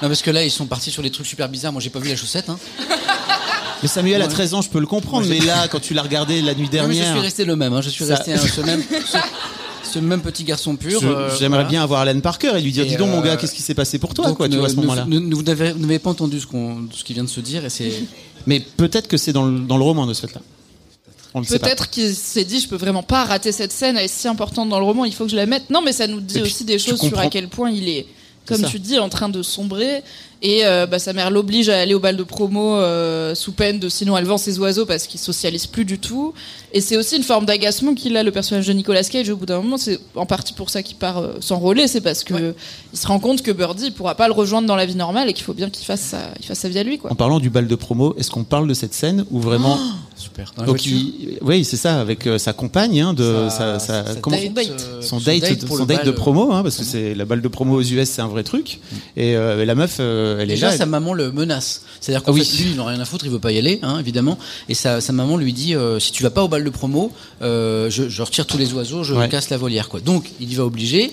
non, parce que là ils sont partis sur des trucs super bizarres. Moi j'ai pas vu la chaussette. Hein. Mais Samuel a Ouais. 13 ans, je peux le comprendre. Mais là, quand tu l'as regardé la nuit Non, mais je dernière, suis resté le même. hein. Je suis Ça- resté un- ce même, ce, ce même petit garçon pur. euh, j'aimerais voilà. bien avoir Alan Parker et lui dire, Et, dis donc mon euh, gars, qu'est-ce qui s'est passé pour toi, tu vois, à ce moment-là. Vous n'avez pas entendu ce, qu'on- ce qui vient de se dire et c'est. Mais peut-être que c'est dans le, dans le roman de ce fait-là. Peut-être qu'il s'est dit, je peux vraiment pas rater cette scène, elle est si importante dans le roman, il faut que je la mette. Non, mais ça nous dit puis, aussi des choses sur à quel point il est, comme tu dis, en train de sombrer. Et euh, bah, sa mère l'oblige à aller au bal de promo euh, sous peine de sinon elle vend ses oiseaux parce qu'il socialise plus du tout. Et c'est aussi une forme d'agacement qu'il a le personnage de Nicolas Cage au bout d'un moment. C'est en partie pour ça qu'il part euh, s'enrôler, c'est parce que il se rend compte que Birdie il pourra pas le rejoindre dans la vie normale et qu'il faut bien qu'il fasse sa, il fasse sa vie à lui quoi. En parlant du bal de promo, est-ce qu'on parle de cette scène où vraiment. Super. Dans la donc il- oui, c'est ça, avec euh, sa compagne, hein, de sa, sa- sa comment- date, date. euh, son date, son date de promo, hein, parce que c'est la balle de promo aux US, c'est un vrai truc. Et euh, la meuf, est Déjà, sa maman le menace. C'est-à-dire qu'en Ah oui. fait, lui, il n'a rien à foutre, il veut pas y aller, hein, évidemment. Et sa, sa maman lui dit euh, si tu vas pas au bal de promo, euh, je, je retire tous les oiseaux, je Ouais. casse la volière, quoi. Donc, il y va obligé.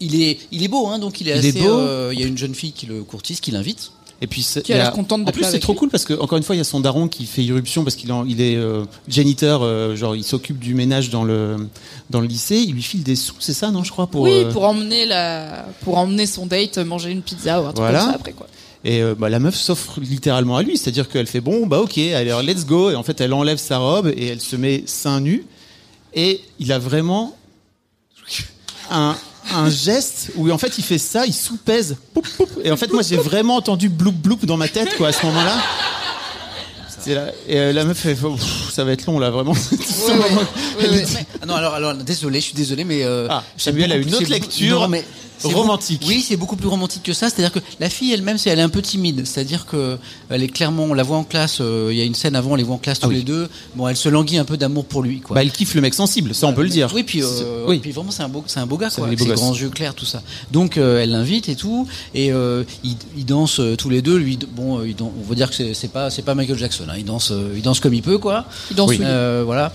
Il est, il est beau, hein, donc il est Il est assez. beau. euh, Il y a une jeune fille qui le courtise, qui l'invite. Et puis Qui a l'air contente En plus, c'est trop lui. cool parce que encore une fois, il y a son daron qui fait irruption parce qu'il il est euh, janiteur, euh, genre il s'occupe du ménage dans le dans le lycée. Il lui file des sous, c'est ça, non, je crois, pour. oui, euh, pour emmener la, pour emmener son date manger une pizza ou un truc Voilà. comme ça après quoi. Et euh, bah, la meuf s'offre littéralement à lui, c'est-à-dire qu'elle fait bon, bah ok, alors, let's go. Et en fait, elle enlève sa robe et elle se met seins nus. Et il a vraiment un, un geste où en fait il fait ça, il sous-pèse. Poup, poup. Et en fait, moi j'ai vraiment entendu bloup bloup dans ma tête quoi à ce moment-là. Là- Et euh, la meuf fait ça va être long là vraiment. Ah non, alors, alors, désolé, je suis désolé, mais. euh, Ah, Samuel a une autre lecture non, mais c'est romantique. beaucoup- oui, c'est beaucoup plus romantique que ça. C'est-à-dire que la fille elle-même, c'est elle est un peu timide. C'est-à-dire que elle est clairement, on la voit en classe. euh, Il y a une scène avant, on les voit en classe tous Ah oui. les deux. Bon, elle se languit un peu d'amour pour lui, quoi. Bah, elle kiffe le mec sensible, ça on peut le dire. Oui, puis, euh, oui. puis vraiment c'est un beau, c'est un beau gars, C'est quoi. ses grands yeux clairs, tout ça. Donc euh, elle l'invite et tout, et euh, ils, ils dansent euh, tous les deux. Lui, bon, euh, ils on va dire que c'est- c'est pas, c'est pas Michael Jackson. Hein. Il danse, euh, il danse comme il peut, quoi. Il danse, oui. Euh, voilà.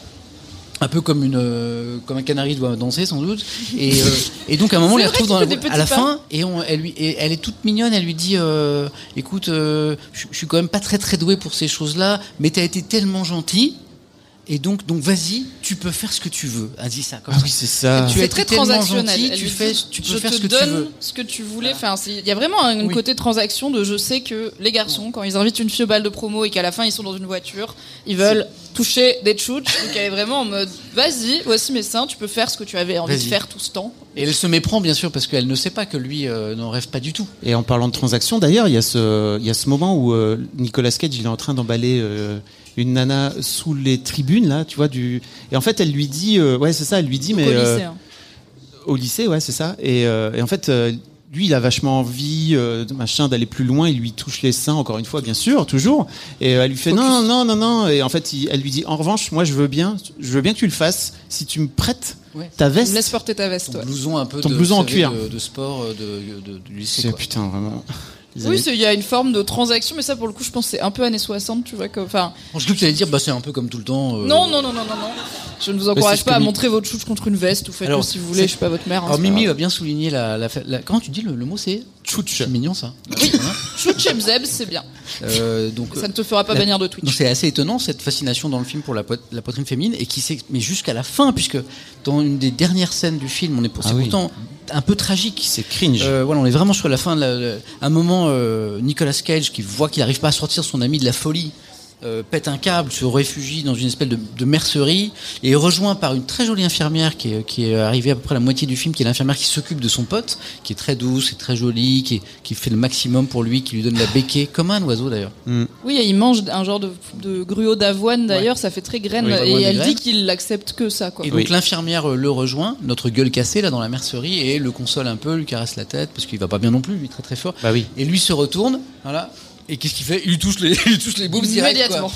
Un peu comme une, euh, comme un canari doit danser sans doute. Et, euh, et donc à un moment, on les retrouve dans la, à la fin, et, on, elle lui, et elle est toute mignonne. Elle lui dit, euh, écoute, je je suis quand même pas très très doué pour ces choses-là, mais t'as été tellement gentil. Et donc, donc vas-y, tu peux faire ce que tu veux. Elle dit ça comme Ah ça. oui, c'est ça. Tu été très transactionnel. gentil, tu fais- tu peux faire ce que tu donne veux. ce que tu voulais. Enfin, il y a vraiment un Oui. côté transaction de je sais que les garçons, quand ils invitent une fille au bal de promo et qu'à la fin ils sont dans une voiture, ils veulent toucher des tchouches. Donc elle est vraiment en mode vas-y, voici mes seins, tu peux faire ce que tu avais envie de faire tout ce temps. Et elle se méprend bien sûr parce qu'elle ne sait pas que lui euh, n'en rêve pas du tout. Et en parlant de transaction, d'ailleurs, il y a ce, il y a ce moment où euh, Nicolas Cage, il est en train d'emballer euh, une nana sous les tribunes là, tu vois du. Et en fait, elle lui dit, euh, ouais, c'est ça, elle lui dit, Donc, mais au euh, lycée, hein. au lycée, ouais, c'est ça. Et, euh, et en fait, euh, lui, il a vachement envie, euh, de machin, d'aller plus loin. Il lui touche les seins, encore une fois, bien sûr, toujours. Et euh, elle lui fait Focus. non, non, non, non. Et en fait, il- elle lui dit, en revanche, moi, je veux bien, je veux bien que tu le fasses. Si tu me prêtes Ouais. ta Tu me veste. laisses porter ta veste. Ton ouais. blouson un peu Ton de, blouson en savez, cuir. de, de sport de, de- du lycée. C'est putain, vraiment. Oui, il y a une forme de transaction, mais ça pour le coup, je pense que c'est un peu années 60, tu vois. Enfin, je crois que tu allais dire bah c'est un peu comme tout le temps. euh, non, non, non, non, non, non. Je ne vous encourage pas à montrer votre chouche contre une veste ou faites-le Alors, si vous voulez. Je suis pas votre mère. hein, Alors Mimi va bien souligner la, la, la- comment tu dis le, le mot c'est Tchouch. C'est mignon ça. Oui, Zeb, c'est bien. Euh, donc Ça ne te fera pas la- bannir de Twitch. c'est assez étonnant cette fascination dans le film pour la, po- la poitrine féminine et qui s'est mais jusqu'à la fin puisque dans une des dernières scènes du film on est pour- Ah c'est oui. pourtant un peu tragique. C'est cringe. Euh, voilà, on est vraiment sur la fin de la, un moment euh, Nicolas Cage qui voit qu'il n'arrive pas à sortir son ami de la folie. Euh, pète un câble, se réfugie dans une espèce de, de mercerie et est rejoint par une très jolie infirmière qui est, qui est arrivée à peu près à la moitié du film, qui est l'infirmière qui s'occupe de son pote, qui est très douce et très jolie, qui, est- qui fait le maximum pour lui, qui lui donne la béquée, comme un oiseau d'ailleurs. Oui, et il mange un genre de, de gruau d'avoine d'ailleurs, ça fait très graine. Oui, et elle graines. dit qu'il l'accepte que ça, quoi. Et donc Oui. l'infirmière euh, le rejoint, notre gueule cassée là dans la mercerie, et le console un peu, lui caresse la tête parce qu'il va pas bien non plus, lui très très fort. Bah oui. Et lui se retourne, voilà. Et qu'est-ce qu'il fait? Il lui touche les, il lui touche les boobs direct, quoi. Immédiatement.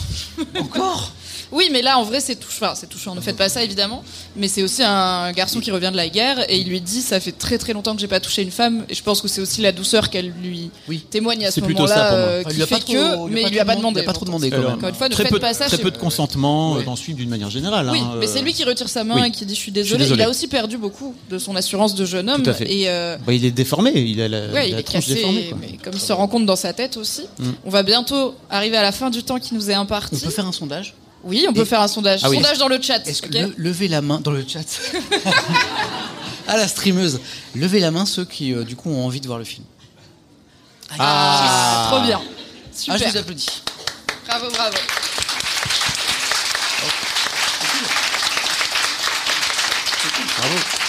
Encore? Oui, mais là, en vrai, c'est touchant. Enfin, c'est touchant. Ne faites pas ça, évidemment. Mais c'est aussi un garçon qui revient de la guerre et il lui dit ça fait très très longtemps que j'ai pas touché une femme. Et je pense que c'est aussi la douceur qu'elle lui Oui. témoigne à ce moment-là, euh, qui il lui a fait trop- que, mais il lui a pas demandé. Il a pas trop demandé quand même. Encore une fois, ne très faites peu, pas ça très peu de consentement euh, Ouais. dans ce film d'une manière générale. Oui, hein, mais euh. c'est lui qui retire sa main oui. et qui dit je suis désolé. désolé. Il a aussi perdu beaucoup de son assurance de jeune homme. Et euh, Bah, il est déformé, il a la, ouais, il la est tronche cassé. déformée. Quoi. Mais comme il se rend compte dans sa tête aussi, Mm. on va bientôt arriver à la fin du temps qui nous est imparti. On peut faire un sondage Oui, on peut Et- faire un sondage. Ah oui. Sondage dans le chat. Est-ce que ok le- levez la main dans le chat À la streameuse, levez la main ceux qui euh, du coup ont envie de voir le film. Ah, trop bien. Ah, je vous applaudis. Bravo, bravo. Bravo.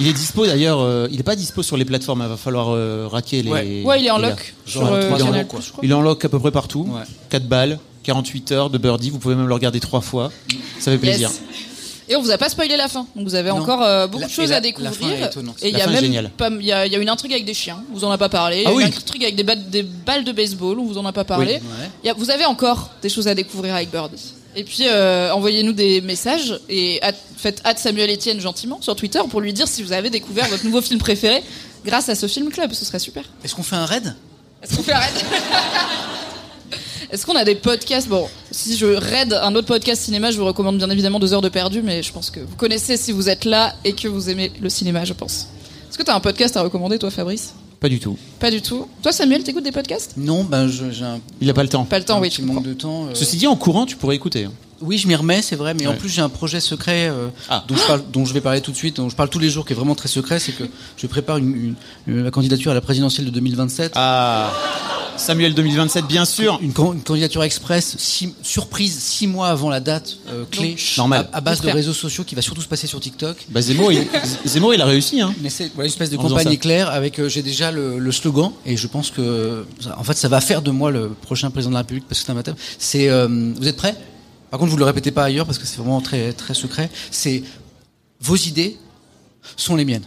Il est dispo d'ailleurs, euh, il est pas dispo sur les plateformes, il va falloir euh, raquer les. Ouais. Ouais, il est en lock Genre, euh, quoi. Il est en lock à peu près partout. Ouais. 4 balles, 48 heures de birdie, vous pouvez même le regarder trois fois. Ça fait plaisir. Yes. Et on vous a pas spoilé la fin, donc vous avez Non. encore euh, beaucoup La- de choses la- à découvrir. Et il y a même il y y a une intrigue avec des chiens, on vous en a pas parlé. Il y a Ah une intrigue avec des, ba- des balles de baseball, on vous en a pas parlé. Ouais. Il y a- vous avez encore des choses à découvrir avec Birdie. Et puis euh, envoyez-nous des messages et at- faites at Samuel Etienne gentiment sur Twitter pour lui dire si vous avez découvert votre nouveau film préféré grâce à ce film club, ce serait super. Est-ce qu'on fait un raid? Est-ce qu'on fait un raid? Est-ce qu'on a des podcasts? Bon, si je raid un autre podcast cinéma, je vous recommande bien évidemment deux heures de perdu, mais je pense que vous connaissez si vous êtes là et que vous aimez le cinéma, je pense. Est-ce que tu as un podcast à recommander, toi, Fabrice? Pas du tout. Pas du tout. Toi, Samuel, t'écoutes des podcasts? Non, ben je- j'ai un, Il a pas le temps. Pas le temps, un oui, petit je comprends. manque de temps. euh. Ceci dit, en courant, tu pourrais écouter. hein. Oui, je m'y remets, c'est vrai, mais en plus j'ai un projet secret euh, Ah. dont, je parle- dont je vais parler tout de suite, dont je parle tous les jours, qui est vraiment très secret, c'est que je prépare une, une- une- la candidature à la présidentielle de 2027. Ah, Samuel 2027, bien sûr. Une, can- une candidature express, six- surprise, six mois avant la date euh, clé, normal. à, à base de réseaux sociaux qui va surtout se passer sur TikTok. Bah, Zemmour, il, Zemmour, il a réussi. Hein. Mais c'est voilà, une espèce de En campagne éclair avec euh, j'ai déjà le, le slogan et je pense que ça- en fait ça va faire de moi le prochain président de la République parce que c'est un matin. C'est euh, vous êtes prêts? Par contre vous le répétez pas ailleurs parce que c'est vraiment très très secret. C'est vos idées sont les miennes.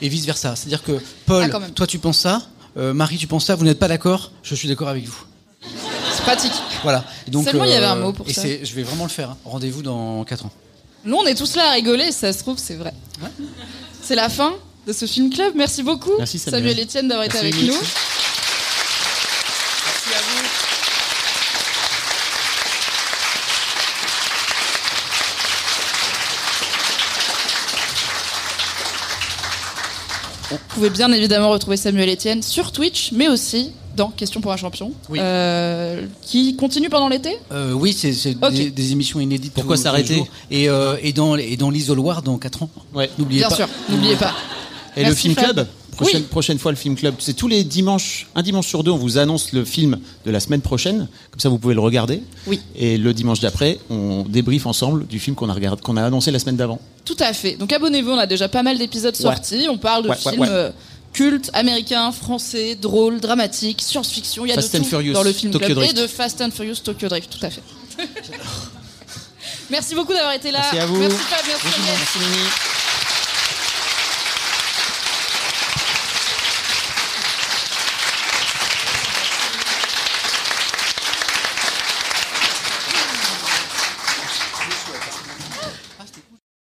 et vice versa. C'est-à-dire que Paul, Ah, toi tu penses ça, euh, Marie tu penses ça, vous n'êtes pas d'accord, je suis d'accord avec vous. C'est pratique. Voilà. Et donc, Seulement, il y avait un mot pour et ça. c'est- Je vais vraiment le faire. hein. Rendez-vous dans 4 ans. Nous, on est tous là à rigoler, ça se trouve, c'est vrai. C'est la fin de ce film club. Merci beaucoup, Merci, Samuel. Etienne, d'avoir été avec nous. Vous pouvez bien évidemment retrouver Samuel Etienne sur Twitch, mais aussi dans Question pour un champion, Oui. euh, qui continue pendant l'été. Euh, oui, c'est des, des émissions inédites. Pourquoi s'arrêter et, euh, et dans, et dans l'isoloir dans 4 ans. Ouais. N'oubliez Bien pas. sûr, n'oubliez pas. Et le film club prochaine, Oui. prochaine fois, le film club. C'est tous les dimanches, un dimanche sur deux, on vous annonce le film de la semaine prochaine. Comme ça, vous pouvez le regarder. Oui. Et le dimanche d'après, on débriefe ensemble du film qu'on a, regardé- qu'on a annoncé la semaine d'avant. Tout à fait. Donc abonnez-vous, on a déjà pas mal d'épisodes Ouais. sortis. On parle de Ouais, films ouais. euh, cultes, américains, français, drôles, dramatiques, science-fiction. Il y a Fast de and tout Furious, dans le film Tokyo club Drift. et de Fast and Furious Tokyo Drift. Tout à fait. merci beaucoup d'avoir été là. Merci à vous. Merci Fab, merci. Merci Mimi.